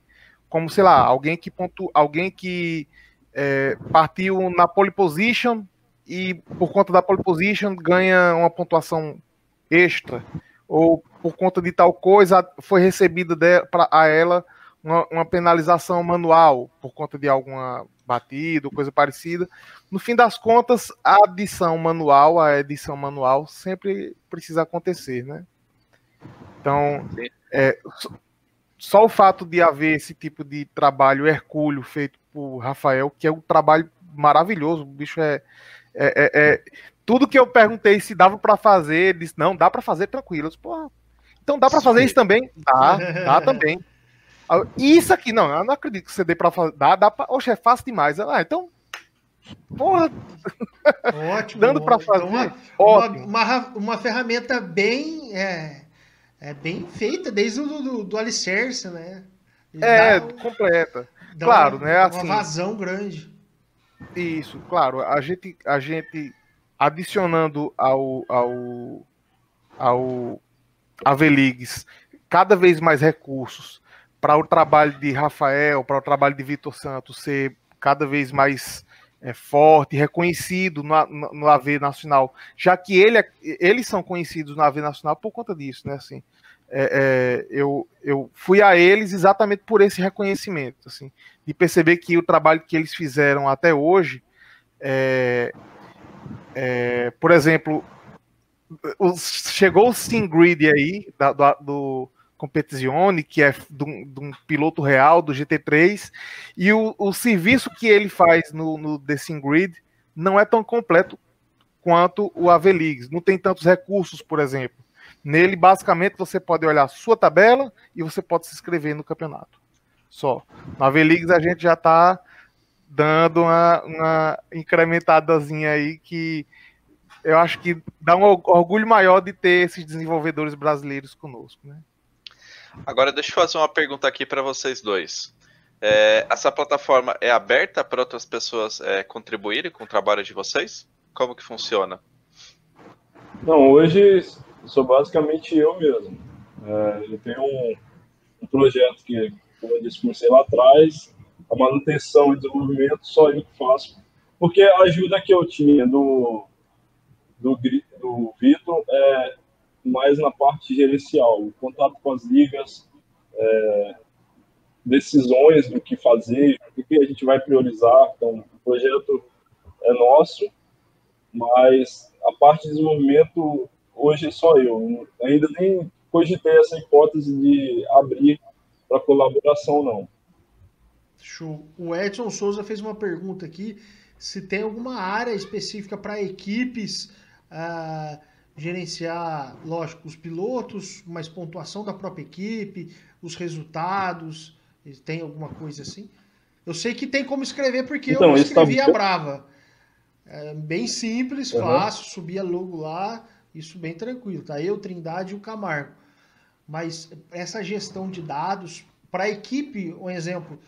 como sei lá, alguém que pontu, alguém que é, partiu na pole position e por conta da pole position ganha uma pontuação extra ou por conta de tal coisa foi recebida de, pra, a ela uma, uma, penalização manual por conta de alguma batida ou coisa parecida. No fim das contas, a adição manual, a edição manual sempre precisa acontecer, né? Então, é, só o fato de haver esse tipo de trabalho hercúleo feito por Rafael, que é um trabalho maravilhoso, o bicho é, é, é, é tudo que eu perguntei se dava para fazer, ele disse, não, dá para fazer tranquilo. Disse, Porra, então dá para fazer isso também? Dá, dá também. Isso aqui, não, eu não acredito que você dê para fazer. Dá, dá pra. Oxe, é fácil demais. Ah, então. Porra! Ótimo. Dando para fazer. Uma, uma, uma, uma, ferramenta bem. É é bem feita, desde o do, do alicerce, né? Ele é, um, completa. Claro, uma, né? Assim, uma vazão grande. Isso, claro. A gente, a gente adicionando ao, ao, ao Aveligs cada vez mais recursos para o trabalho de Rafael, para o trabalho de Vitor Santos ser cada vez mais é, forte, reconhecido no, no, no, AV Nacional, já que ele, é, eles são conhecidos no AV Nacional por conta disso, né? Assim, é, é, eu, eu fui a eles exatamente por esse reconhecimento, assim, de perceber que o trabalho que eles fizeram até hoje, é, é, por exemplo, chegou o Stingrid aí, da, do, do Competizione, que é de um, piloto real do GT3, e o, o serviço que ele faz no, no The Grid não é tão completo quanto o Aveligs. Não tem tantos recursos, por exemplo. Nele, basicamente, você pode olhar sua tabela e você pode se inscrever no campeonato. Só. No Aveligs a gente já está dando uma, uma incrementadazinha aí que eu acho que dá um orgulho maior de ter esses desenvolvedores brasileiros conosco, né? Agora deixa eu fazer uma pergunta aqui para vocês dois. É, essa plataforma é aberta para outras pessoas é, contribuírem com o trabalho de vocês? Como que funciona? Não, hoje sou basicamente eu mesmo. É, eu tenho um, um, projeto que, como eu disse, comecei lá atrás, a manutenção e desenvolvimento só eu que faço, porque a ajuda que eu tinha do, do, do Vitor é, mais na parte gerencial, o contato com as ligas, é, decisões do que fazer, o que a gente vai priorizar. Então, o projeto é nosso, mas a parte de desenvolvimento hoje é só eu. Ainda nem cogitei essa hipótese de abrir para colaboração, não. Show. O Edson Souza fez uma pergunta aqui se tem alguma área específica para equipes uh, gerenciar, lógico, os pilotos, mas pontuação da própria equipe, os resultados, tem alguma coisa assim? Eu sei que tem como escrever porque então, eu escrevi tá... a Brava. É bem simples, uhum. fácil, subia logo lá, isso bem tranquilo. Tá eu, Trindade e o Camargo. Mas essa gestão de dados para a equipe, um exemplo,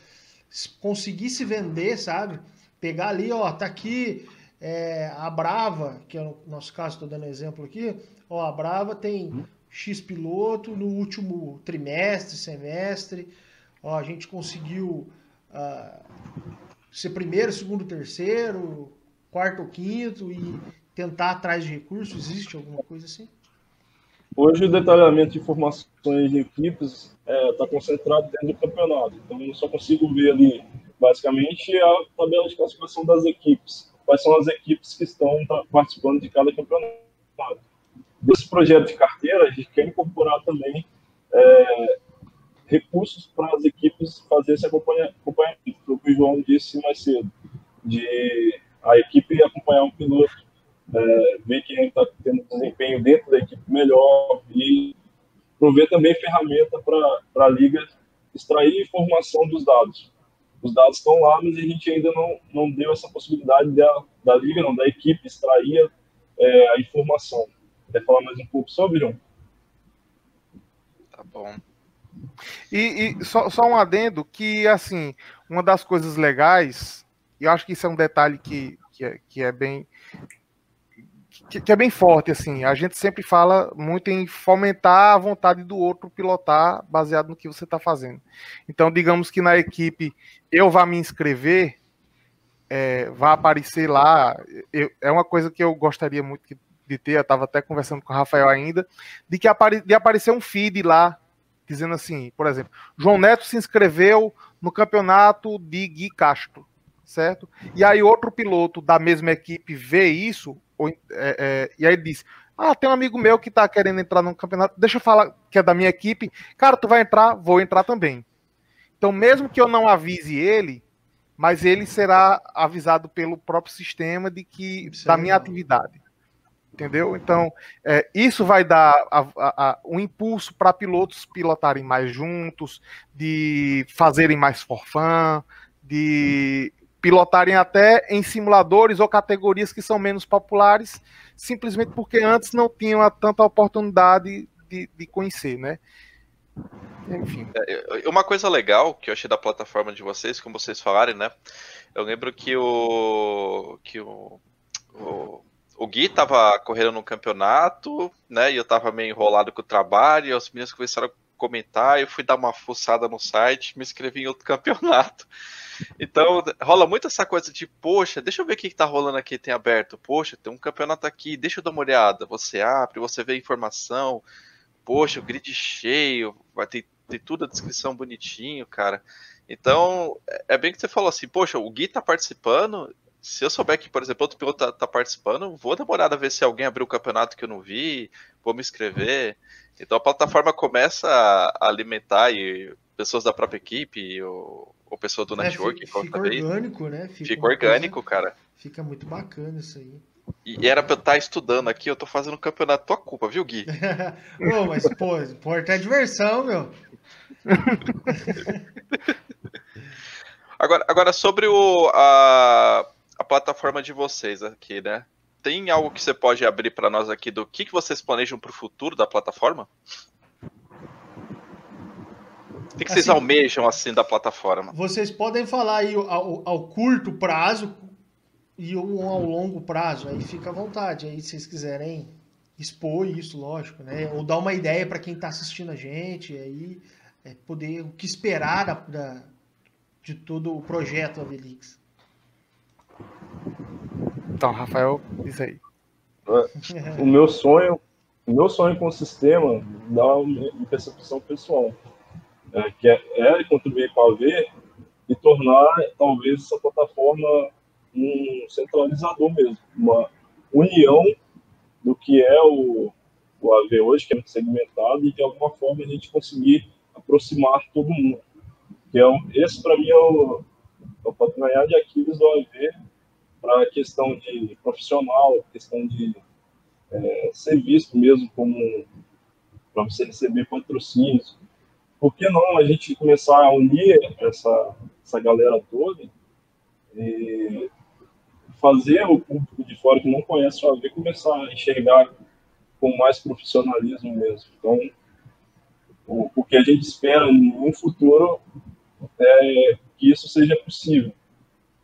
conseguir se vender, sabe? Pegar ali, ó, tá aqui é, a Brava, que é o nosso caso, estou dando exemplo aqui, ó, a Brava tem X piloto no último trimestre, semestre, ó, a gente conseguiu uh, ser primeiro, segundo, terceiro, quarto ou quinto e tentar atrás de recursos, existe alguma coisa assim? Hoje o detalhamento de informações de equipes está é, tá concentrado dentro do campeonato. Então eu só consigo ver ali, basicamente, a tabela de classificação das equipes. Quais são as equipes que estão participando de cada campeonato. Desse projeto de carteira, a gente quer incorporar também é, recursos para as equipes fazer esse acompanhamento. O que o João disse mais cedo, de a equipe acompanhar um piloto é, ver quem está tendo desempenho dentro da equipe melhor e prover também ferramenta para a liga extrair informação dos dados. Os dados estão lá, mas a gente ainda não, não deu essa possibilidade da, da liga, não, da equipe extrair é, a informação. Quer falar mais um pouco sobre, João? Tá bom. E, e só, só, um adendo que, assim, uma das coisas legais, e eu acho que isso é um detalhe que, que, é, que é bem que, que, é bem forte, assim. A gente sempre fala muito em fomentar a vontade do outro pilotar baseado no que você está fazendo. Então, digamos que na equipe eu vá me inscrever, é, vai aparecer lá. Eu, é uma coisa que eu gostaria muito de ter, eu estava até conversando com o Rafael ainda, de que apare, de aparecer um feed lá, dizendo assim, por exemplo, João Neto se inscreveu no campeonato de Gui Castro, certo? E aí outro piloto da mesma equipe vê isso, ou, é, é, e aí ele disse: Ah, tem um amigo meu que tá querendo entrar no campeonato, deixa eu falar que é da minha equipe. Cara, tu vai entrar, vou entrar também. Então, mesmo que eu não avise ele, mas ele será avisado pelo próprio sistema de que Isso da é minha atividade. Entendeu? Então, é, isso vai dar a, a, a, um impulso para pilotos pilotarem mais juntos, de fazerem mais forfã, de pilotarem até em simuladores ou categorias que são menos populares, simplesmente porque antes não tinham tanta oportunidade de, de conhecer, né? Enfim. É, uma coisa legal que eu achei da plataforma de vocês, como vocês falarem, né? Eu lembro que o que o, o, o Gui tava correndo no campeonato, né? E eu tava meio enrolado com o trabalho, e os meninos começaram comentar, eu fui dar uma fuçada no site, me inscrevi em outro campeonato. Então, rola muito essa coisa de, poxa, deixa eu ver o que, que tá rolando aqui, tem aberto. Poxa, tem um campeonato aqui, deixa eu dar uma olhada. Você abre, você vê a informação. Poxa, o grid cheio, vai ter, ter tudo a descrição bonitinho, cara. Então, é bem que você falou assim, poxa, o Gui tá participando. Se eu souber que, por exemplo, outro piloto tá, tá participando, vou olhada a ver se alguém abriu o campeonato que eu não vi, vou me inscrever. Então a plataforma começa a alimentar e pessoas da própria equipe, ou ou pessoa do é, network. Fica orgânico, né? Fica, fica orgânico, coisa, cara. Fica muito bacana isso aí. E era pra eu estar tá estudando aqui, eu tô fazendo campeonato, tua culpa, viu, Gui? Pô, mas, pô, importa é diversão, meu. agora, agora, sobre o, a, a plataforma de vocês aqui, né? Tem algo que você pode abrir para nós aqui do que, que vocês planejam para o futuro da plataforma? O que, que vocês assim, almejam assim da plataforma? Vocês podem falar aí ao, ao, curto prazo e um ao longo prazo, aí fica à vontade. Aí, se vocês quiserem expor isso, lógico, né? Ou dar uma ideia para quem está assistindo a gente, aí é poder o que esperar da, da, de todo o projeto Avelix. Então, Rafael, diz aí. O meu sonho, o meu sonho com o sistema dá uma percepção pessoal é, que é, é contribuir com a AV e tornar talvez essa plataforma um centralizador mesmo, uma união do que é o, o AV hoje, que é muito segmentado, e de alguma forma a gente conseguir aproximar todo mundo. Um, esse, para mim, é o, é o de Aquiles do AV para a questão de profissional, questão de é, ser visto mesmo como para você receber patrocínios. Por que não a gente começar a unir essa, essa galera toda e fazer o público de fora que não conhece o AV começar a enxergar com mais profissionalismo mesmo. Então, o, o que a gente espera no futuro é que isso seja possível.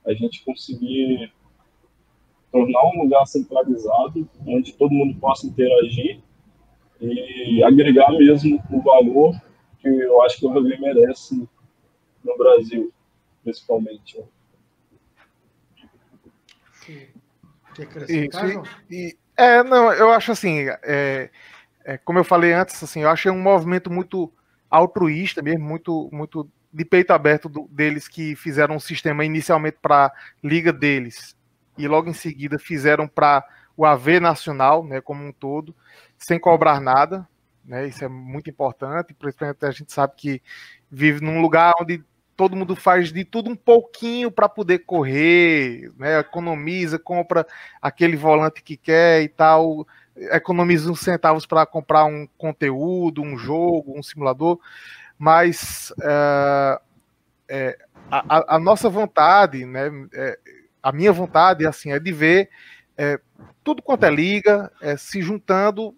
A gente conseguir tornar um lugar centralizado, onde todo mundo possa interagir e agregar mesmo o valor que eu acho que o AV merece no Brasil, principalmente. Quer acrescentar, João? E, é, não, eu acho assim, é, é, como eu falei antes, assim, eu achei um movimento muito altruísta mesmo, muito, muito de peito aberto do, deles que fizeram um sistema inicialmente para liga deles e logo em seguida fizeram para o AV nacional, né, como um todo, sem cobrar nada, né? Isso é muito importante, principalmente a gente sabe que vive num lugar onde todo mundo faz de tudo um pouquinho para poder correr, né? Economiza, compra aquele volante que quer e tal, economiza uns centavos para comprar um conteúdo, um jogo, um simulador, mas uh, é, a, a, nossa vontade, né? É, a minha vontade, assim, é de ver é, tudo quanto é liga é, se juntando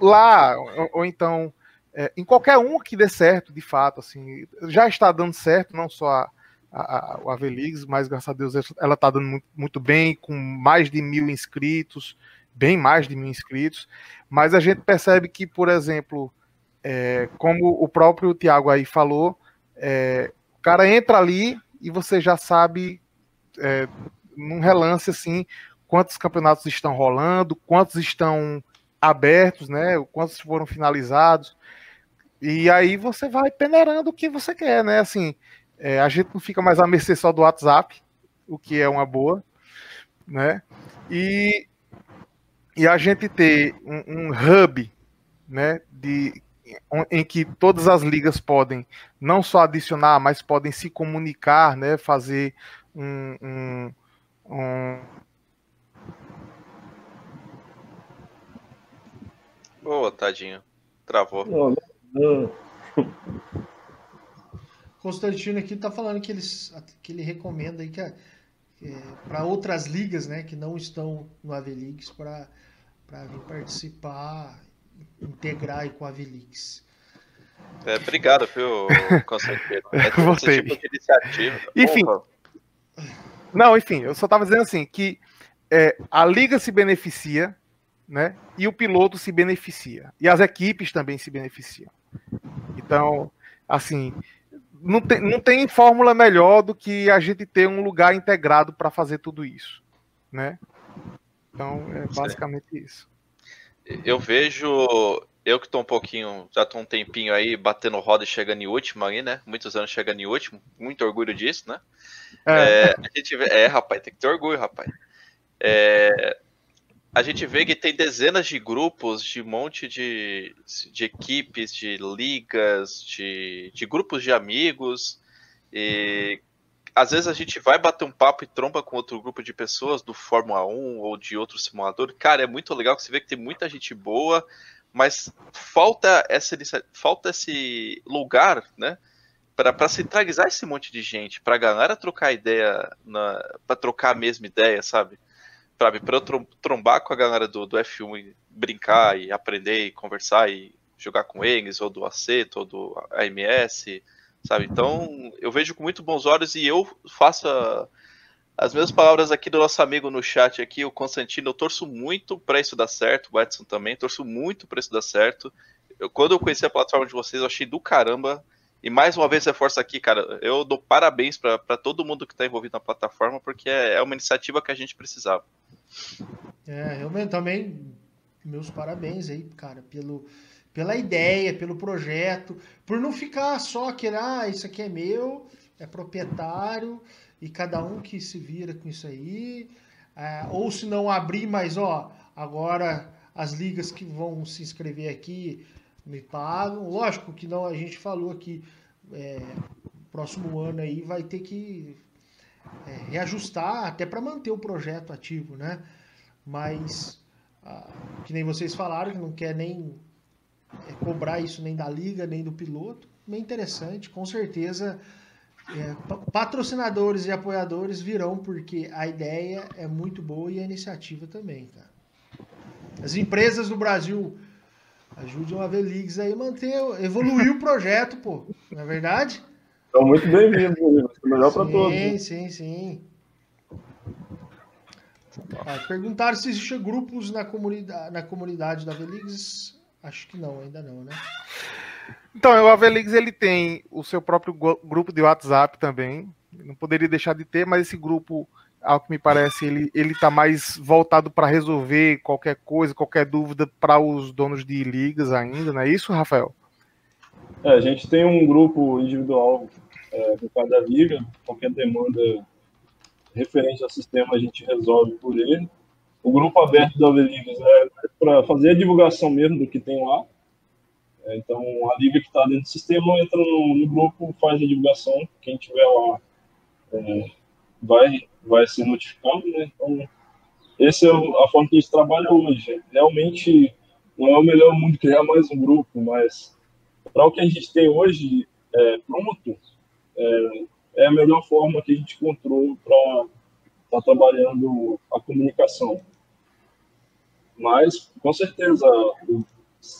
lá, ou, ou então é, em qualquer um que dê certo, de fato, assim, já está dando certo, não só a, a, a, mas graças a Deus ela está dando muito, muito, bem, com mais de mil inscritos, bem mais de mil inscritos, mas a gente percebe que, por exemplo, é, como o próprio Tiago aí falou, é, o cara entra ali e você já sabe, é, num relance assim, quantos campeonatos estão rolando, quantos estão abertos, né? Quantos foram finalizados. E aí você vai peneirando o que você quer, né? Assim, é, a gente não fica mais à mercê só do WhatsApp, o que é uma boa, né? E, e a gente ter um, um hub, né? De, em que todas as ligas podem não só adicionar, mas podem se comunicar, né? Fazer um, um, um Boa, tadinho. Travou. Não, não. Constantino aqui tá falando que, eles, que ele recomenda aí que é, para outras ligas, né, que não estão no Avelix para vir participar, integrar aí com a Avelix. É, obrigado, viu, Constantino. É Voltei. Tipo de iniciativa. Não, enfim, eu só tava dizendo assim que é, a liga se beneficia né? E o piloto se beneficia. E as equipes também se beneficiam. Então, assim, não tem, não tem fórmula melhor do que a gente ter um lugar integrado para fazer tudo isso, né? Então, é basicamente isso. Eu vejo, eu que estou um pouquinho, já estou um tempinho aí batendo roda e chegando em último aí, né? Muitos anos chegando em último, muito orgulho disso, né? É, é, a gente vê, é rapaz, tem que ter orgulho, rapaz. É, a gente vê que tem dezenas de grupos, de um monte de, de equipes, de ligas, de, de grupos de amigos. E às vezes a gente vai bater um papo e tromba com outro grupo de pessoas do Fórmula 1 ou de outro simulador. Cara, é muito legal que você vê que tem muita gente boa, mas falta essa falta esse lugar, né? Para centralizar esse monte de gente, para a galera trocar ideia, para trocar a mesma ideia, sabe? sabe, pra eu trombar com a galera do, do F1 e brincar e aprender e conversar e jogar com eles, ou do Aceto, ou do AMS, sabe? Então, eu vejo com muito bons olhos e eu faço a, as mesmas palavras aqui do nosso amigo no chat aqui, o Constantino, eu torço muito para isso dar certo, o Edson também, torço muito para isso dar certo. Eu, quando eu conheci a plataforma de vocês, eu achei do caramba. E mais uma vez reforço aqui, cara, eu dou parabéns para todo mundo que está envolvido na plataforma, porque é, é uma iniciativa que a gente precisava. É, realmente também meus parabéns aí, cara, pelo, pela ideia, pelo projeto, por não ficar só aquele, ah, isso aqui é meu, é proprietário, e cada um que se vira com isso aí, é, ou se não abrir, mas ó, agora as ligas que vão se inscrever aqui me pagam, lógico que não, a gente falou aqui, é, próximo ano aí vai ter que é, reajustar até para manter o projeto ativo, né? Mas ah, que nem vocês falaram, que não quer nem é, cobrar isso nem da liga, nem do piloto. Bem interessante, com certeza. É, patrocinadores e apoiadores virão porque a ideia é muito boa e a iniciativa também, cara. As empresas do Brasil ajudem a leagues aí manter, evoluir o projeto, pô. Não é verdade? Então, muito bem-vindo, melhor para todos. Sim, sim, sim. Ah, perguntaram se existem grupos na comunidade, na comunidade da Velix. Acho que não, ainda não, né? Então, o Avelix ele tem o seu próprio grupo de WhatsApp também. Não poderia deixar de ter, mas esse grupo, ao que me parece, ele ele está mais voltado para resolver qualquer coisa, qualquer dúvida para os donos de ligas ainda, não é isso, Rafael? É, a gente tem um grupo individual é, por cada liga, qualquer demanda referente ao sistema a gente resolve por ele. O grupo aberto da Aveligas é para fazer a divulgação mesmo do que tem lá. É, então, a liga que está dentro do sistema entra no, no, grupo, faz a divulgação. Quem tiver lá é, vai, vai ser notificado. Né? Então, essa é a forma que a gente trabalha hoje. Realmente, não é o melhor mundo criar mais um grupo, mas para o que a gente tem hoje é, pronto, é, é a melhor forma que a gente encontrou para estar tá trabalhando a comunicação. Mas, com certeza,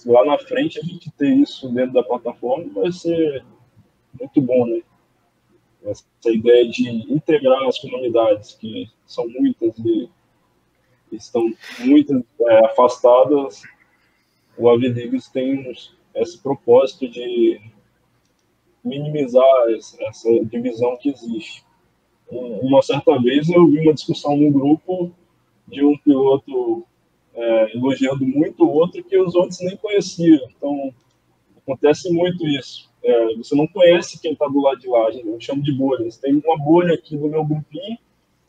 lá na frente a gente ter isso dentro da plataforma vai ser muito bom, né? Essa ideia de integrar as comunidades, que são muitas e estão muitas é, afastadas, o Aviligos tem esse propósito de minimizar essa divisão que existe. Uma certa vez eu vi uma discussão no grupo de um piloto é, elogiando muito o outro que os outros nem conheciam. Então, acontece muito isso. É, você não conhece quem está do lado de lá, eu chamo de bolhas. Tem uma bolha aqui do meu grupinho,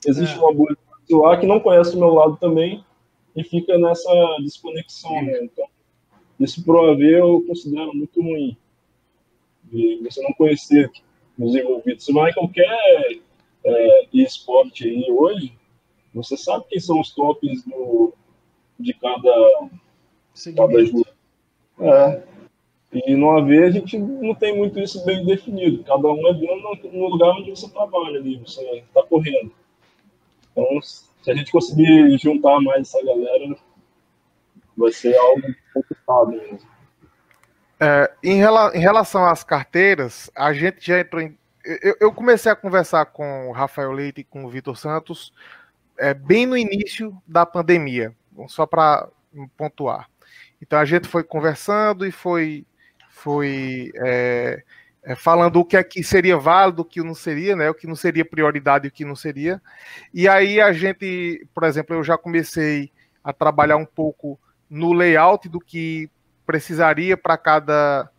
existe é. uma bolha de lá que não conhece o meu lado também e fica nessa desconexão. Né? Então, isso pro AV eu considero muito ruim de você não conhecer os envolvidos. Você vai em qualquer é, esporte aí hoje, você sabe quem são os tops do, de cada, cada jogo. É. E no AV a gente não tem muito isso bem definido. Cada um é no, no lugar onde você trabalha ali, você está correndo. Então, se a gente conseguir juntar mais essa galera, vai ser algo complicado mesmo. É, em, rela, em, relação às carteiras, a gente já entrou em. Eu, eu comecei a conversar com o Rafael Leite e com o Vitor Santos é, bem no início da pandemia, só para pontuar. Então a gente foi conversando e foi, foi é, é, falando o que é que seria válido, o que não seria, né? O que não seria prioridade e o que não seria. E aí a gente, por exemplo, eu já comecei a trabalhar um pouco no layout do que precisaria para cada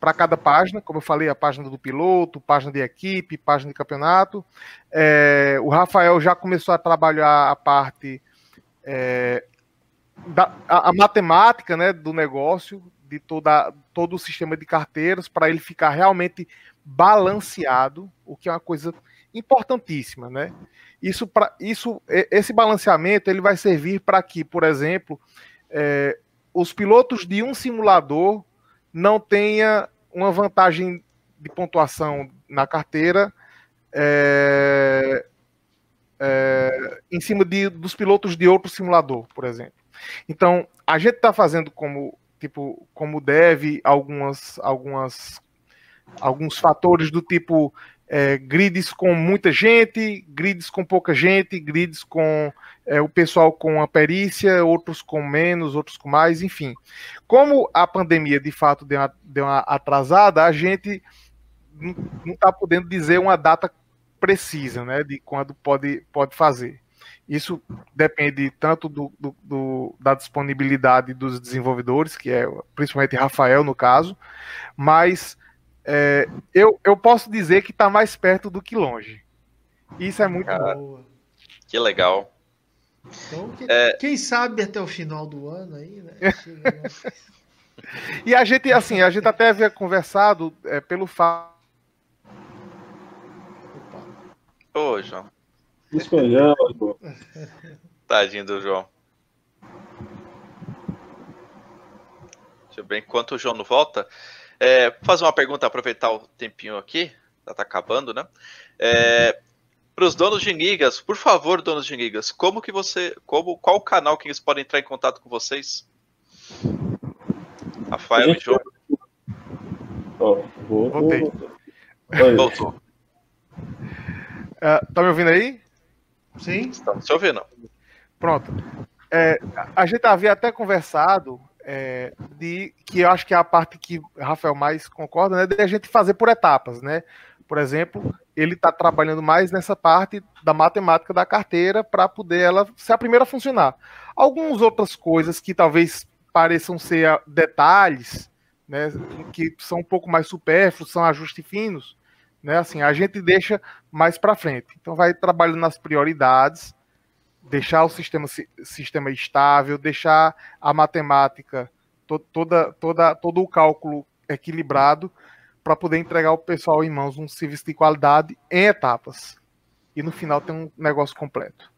para cada página, como eu falei, a página do piloto, página de equipe, página de campeonato. É, o Rafael já começou a trabalhar a parte é, da a, a, matemática né, do negócio, de toda, todo o sistema de carteiras, para ele ficar realmente balanceado, o que é uma coisa importantíssima, né? Isso, pra, isso, esse balanceamento ele vai servir para que, por exemplo, é, os pilotos de um simulador não tenha uma vantagem de pontuação na carteira é, é, em cima de, dos pilotos de outro simulador, por exemplo. Então, a gente está fazendo como tipo como deve algumas algumas alguns fatores do tipo é, grids com muita gente, grids com pouca gente, grids com é, o pessoal com a perícia, outros com menos, outros com mais, enfim. Como a pandemia de fato deu uma, deu uma atrasada, a gente não está podendo dizer uma data precisa, né, de quando pode, pode fazer. Isso depende tanto do, do, do, da disponibilidade dos desenvolvedores, que é principalmente Rafael no caso, mas é, eu, eu posso dizer que está mais perto do que longe. Isso é muito Cara, bom. Que legal. Então, que, é... quem sabe até o final do ano aí, né? e a gente, assim, a gente até havia conversado é, pelo fato. Ô, João. Escolheu, Tadinho do João. Tudo bem, enquanto o João não volta, é, fazer uma pergunta, aproveitar o tempinho aqui, já tá acabando, né? É, para os donos de Nigas, por favor, donos de Nigas, como que você, como, qual canal que eles podem entrar em contato com vocês? Rafael e João. Ó, vou, Voltei. Voltou. Uh, tá me ouvindo aí? Sim? Estamos te ouvindo. Pronto. É, a gente havia até conversado é, de que eu acho que é a parte que Rafael mais concorda, né? De a gente fazer por etapas, né? Por exemplo, ele está trabalhando mais nessa parte da matemática da carteira para poder ela ser a primeira a funcionar. Algumas outras coisas que talvez pareçam ser detalhes, né? Que são um pouco mais supérfluos, são ajustes finos, né? Assim, a gente deixa mais para frente. Então vai trabalhando nas prioridades deixar o sistema, si- sistema estável, deixar a matemática, to- toda, toda, todo o cálculo equilibrado, para poder entregar ao pessoal em mãos um serviço de qualidade em etapas. E no final tem um negócio completo.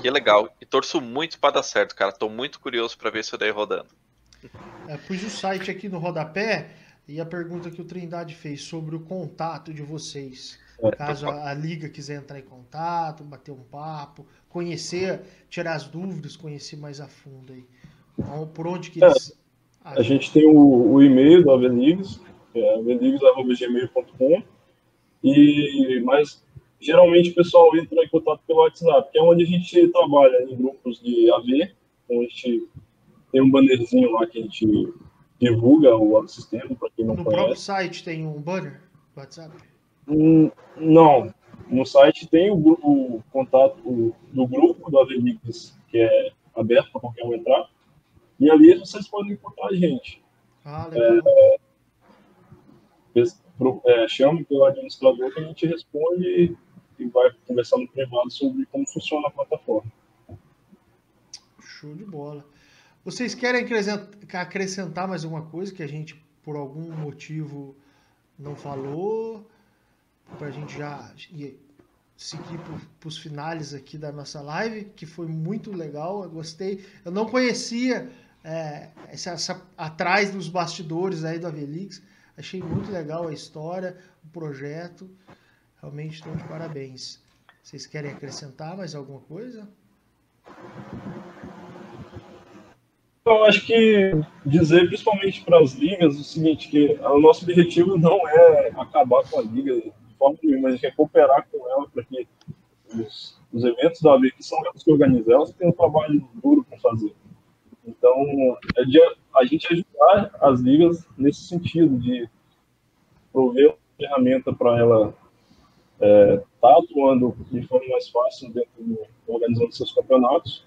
Que legal. E torço muito para dar certo, cara. Tô muito curioso para ver isso daí rodando. É, pus o site aqui no rodapé e a pergunta que o Trindade fez sobre o contato de vocês. Caso a, a liga quiser entrar em contato, bater um papo, conhecer, tirar as dúvidas, conhecer mais a fundo aí. Então, por onde que eles. A gente tem o, o e-mail do Aveligs, que é aveligs.gmail.com, e, mas geralmente o pessoal entra em contato pelo WhatsApp, que é onde a gente trabalha em grupos de AV, então a gente tem um bannerzinho lá que a gente divulga o sistema, para quem não No próprio conhece. site tem um banner do WhatsApp? Hum, Não, no site tem o, o contato o- do grupo do Aveligs, que é aberto para qualquer um entrar, e ali vocês podem encontrar a gente. Ah, legal. Pes- pro- é, chame pelo administrador que a gente responde e vai conversar no privado sobre como funciona a plataforma. Show de bola. Vocês querem acrescent- acrescentar mais alguma coisa que a gente, por algum motivo, não falou? Para a gente já ir- seguir para os finais aqui da nossa live, que foi muito legal, eu gostei. Eu não conhecia é, essa, essa- atrás dos bastidores aí do Avelix. Achei muito legal a história, o projeto. Realmente estão de parabéns. Vocês querem acrescentar mais alguma coisa? Eu acho que dizer, principalmente para as ligas, o seguinte, que o nosso objetivo não é acabar com a liga de forma nenhuma, gente quer cooperar com ela para que os, os eventos da AV, que são elas que organizam, elas tenham um trabalho duro para fazer. Então, é de a gente ajudar as ligas nesse sentido, de prover uma ferramenta para ela estar atuando de forma mais fácil dentro do, organizando seus campeonatos.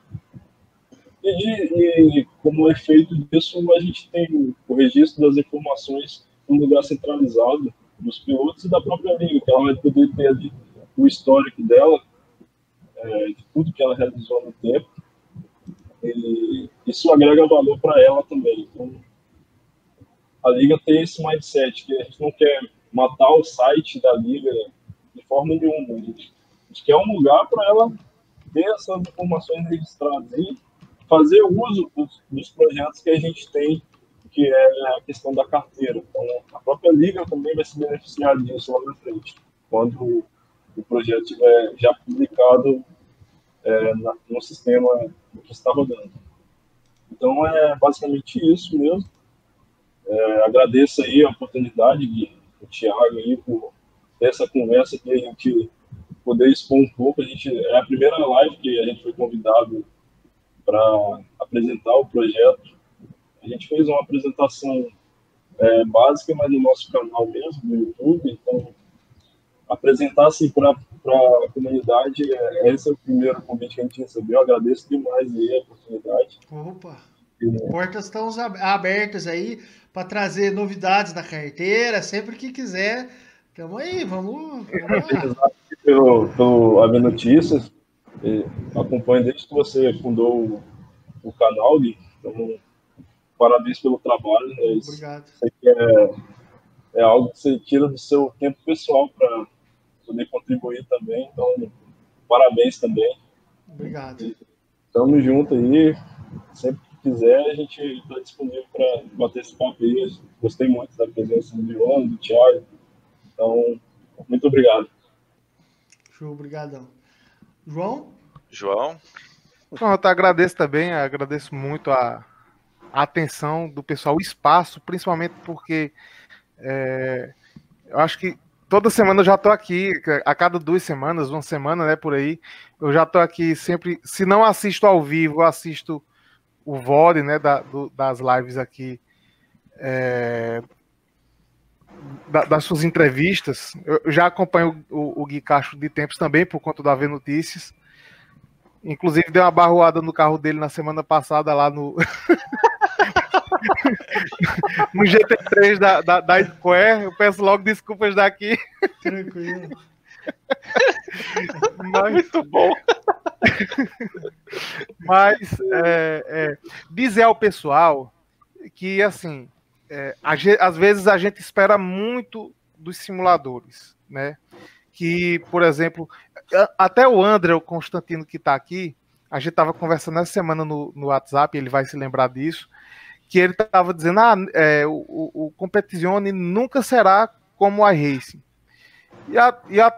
E, de- e como efeito disso, a gente tem o registro das informações num lugar centralizado dos pilotos e da própria liga, que ela vai poder ter ali o histórico dela, é, de tudo que ela realizou no tempo. E isso agrega valor para ela também. Então, a liga tem esse mindset, que a gente não quer matar o site da liga de forma nenhuma. A gente, a gente quer um lugar para ela ter essas informações registradas e fazer uso dos, dos projetos que a gente tem, que é a questão da carteira. Então, a própria liga também vai se beneficiar disso lá na frente, quando o, projeto estiver já publicado é, na, no sistema que está rodando. Então, é basicamente isso mesmo. É, agradeço aí a oportunidade de o Thiago aí por essa conversa que a gente poder expor um pouco. A gente é a primeira live que a gente foi convidado para apresentar o projeto. A gente fez uma apresentação é, básica, mas no nosso canal mesmo, no YouTube. Então, apresentar assim para a comunidade, é, esse é o primeiro convite que a gente recebeu. Eu agradeço demais aí a oportunidade. Opa! E, Portas estão ab- abertas aí para trazer novidades da carteira, sempre que quiser. Tamo aí, vamos, vamos lá. pelo, pelo AB Notícias. E acompanho desde que você fundou o, canal, Gui. Então, parabéns pelo trabalho. Né? Obrigado. é, é algo que você tira do seu tempo pessoal para poder contribuir também. Então, parabéns também. Obrigado. Tamo junto aí. Sempre que quiser, a gente está disponível para bater esse papo aí. Gostei muito da presença do Leon, do Thiago. Então, muito obrigado. Show, obrigadão. João? João? Pronto, agradeço também, agradeço muito a, a atenção do pessoal, o espaço, principalmente porque é, eu acho que toda semana eu já estou aqui, a cada duas semanas, uma semana, né, por aí, eu já estou aqui sempre, se não assisto ao vivo, assisto o VOD, né, da, do, das lives aqui, é, da, das suas entrevistas. Eu já acompanho o, o Gui Castro de tempos também, por conta da V Notícias. Inclusive, deu uma barroada no carro dele na semana passada lá no. no GT3 da, da, da Square. Eu peço logo desculpas daqui. Tranquilo. Mas... Muito bom. Mas é, é, dizer ao pessoal que, assim, é, às vezes a gente espera muito dos simuladores, né? Que, por exemplo, até o André, o Constantino que está aqui, a gente estava conversando essa semana no, no WhatsApp, ele vai se lembrar disso, que ele estava dizendo, ah, é, o, o Competizione nunca será como a Racing. E a, e a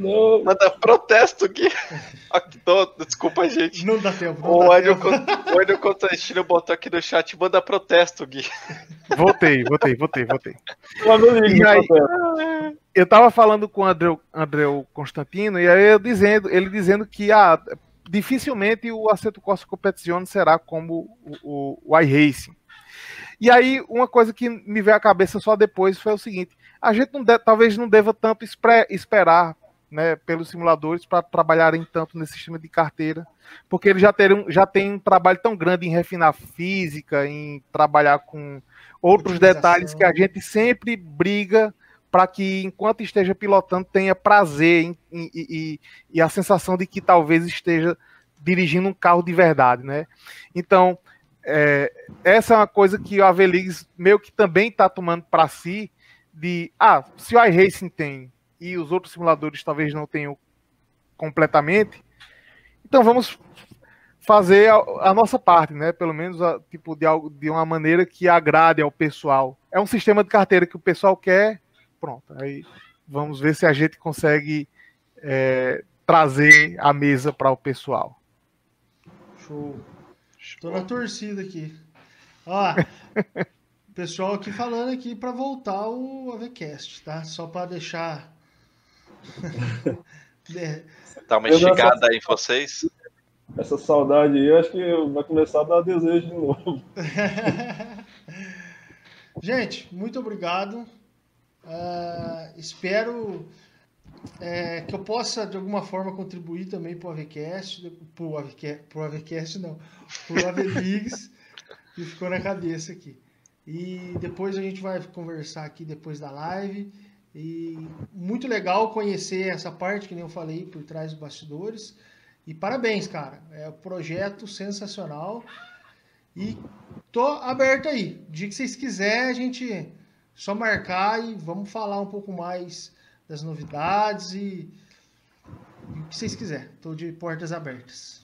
Não. Manda protesto aqui. aqui tô, desculpa, gente. Não dá tempo. Não o Enio Constantino botou aqui no chat, manda protesto, Gui. Voltei, voltei, voltei, voltei. E aí, eu tava falando com o André, André Constantino, e aí eu dizendo, ele dizendo que ah, dificilmente o Assetto Corsa Competizione será como o, o, o iRacing. E aí, uma coisa que me veio à cabeça só depois foi o seguinte: a gente não de, talvez não deva tanto esperar né, pelos simuladores para trabalharem tanto nesse sistema de carteira, porque eles já, terão, já têm um trabalho tão grande em refinar física, em trabalhar com outros detalhes que a gente sempre briga para que, enquanto esteja pilotando, tenha prazer em, em, em, e a sensação de que talvez esteja dirigindo um carro de verdade, né? Então, é, essa é uma coisa que o Avelix meio que também está tomando para si, de, ah, se o iRacing tem e os outros simuladores talvez não tenham completamente. Então vamos fazer a, a nossa parte, né? Pelo menos a, tipo de algo de uma maneira que agrade ao pessoal. É um sistema de carteira que o pessoal quer. Pronto. Aí vamos ver se a gente consegue é, trazer a mesa para o pessoal. Show. Estou na torcida aqui. Ó, pessoal aqui falando aqui para voltar o AVCast, tá? Só para deixar Dá uma esticada aí em vocês. Essa saudade aí, eu acho que vai começar a dar desejo de novo. Gente, muito obrigado. Uh, espero é, que eu possa, de alguma forma, contribuir também para o AVCast, para o AVCast, pro AVCast não, para o AVLigs, que ficou na cabeça aqui. E depois a gente vai conversar aqui depois da live e muito legal conhecer essa parte, que nem eu falei, por trás dos bastidores. E parabéns, cara. É um projeto sensacional. E tô aberto aí. O dia que vocês quiserem, a gente só marcar e vamos falar um pouco mais das novidades e, e o que vocês quiserem. Tô de portas abertas.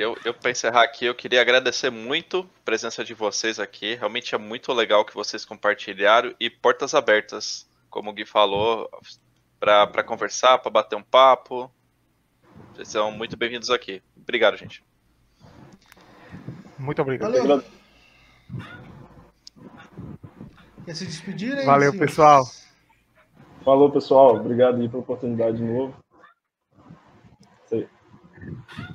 Eu, eu para encerrar aqui, eu queria agradecer muito a presença de vocês aqui. Realmente é muito legal que vocês compartilharam e portas abertas, como o Gui falou, para conversar, para bater um papo. Vocês são muito bem-vindos aqui. Obrigado, gente. Muito obrigado. Valeu. Quer se despedir aí? Valeu, pessoal. Falou, pessoal. Obrigado aí pela oportunidade de novo.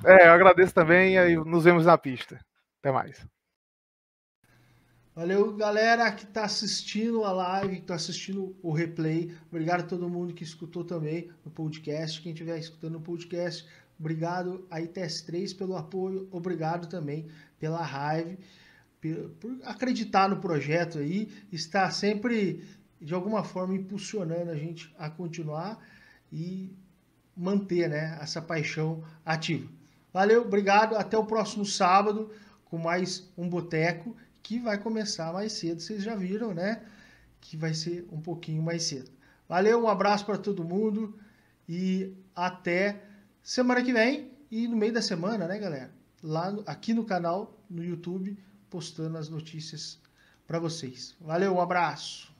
É, eu agradeço também e nos vemos na pista. Até mais. Valeu, galera que está assistindo a live, que está assistindo o replay. Obrigado a todo mundo que escutou também no podcast. Quem estiver escutando no podcast, obrigado a ITS3 pelo apoio. Obrigado também pela raiva, por acreditar no projeto aí. Está sempre, de alguma forma, impulsionando a gente a continuar. E manter né, essa paixão ativa. Valeu, obrigado. Até o próximo sábado com mais um boteco que vai começar mais cedo. Vocês já viram, né? Que vai ser um pouquinho mais cedo. Valeu, um abraço para todo mundo e até semana que vem e no meio da semana, né, galera? Lá no, aqui no canal, no YouTube, postando as notícias para vocês. Valeu, um abraço.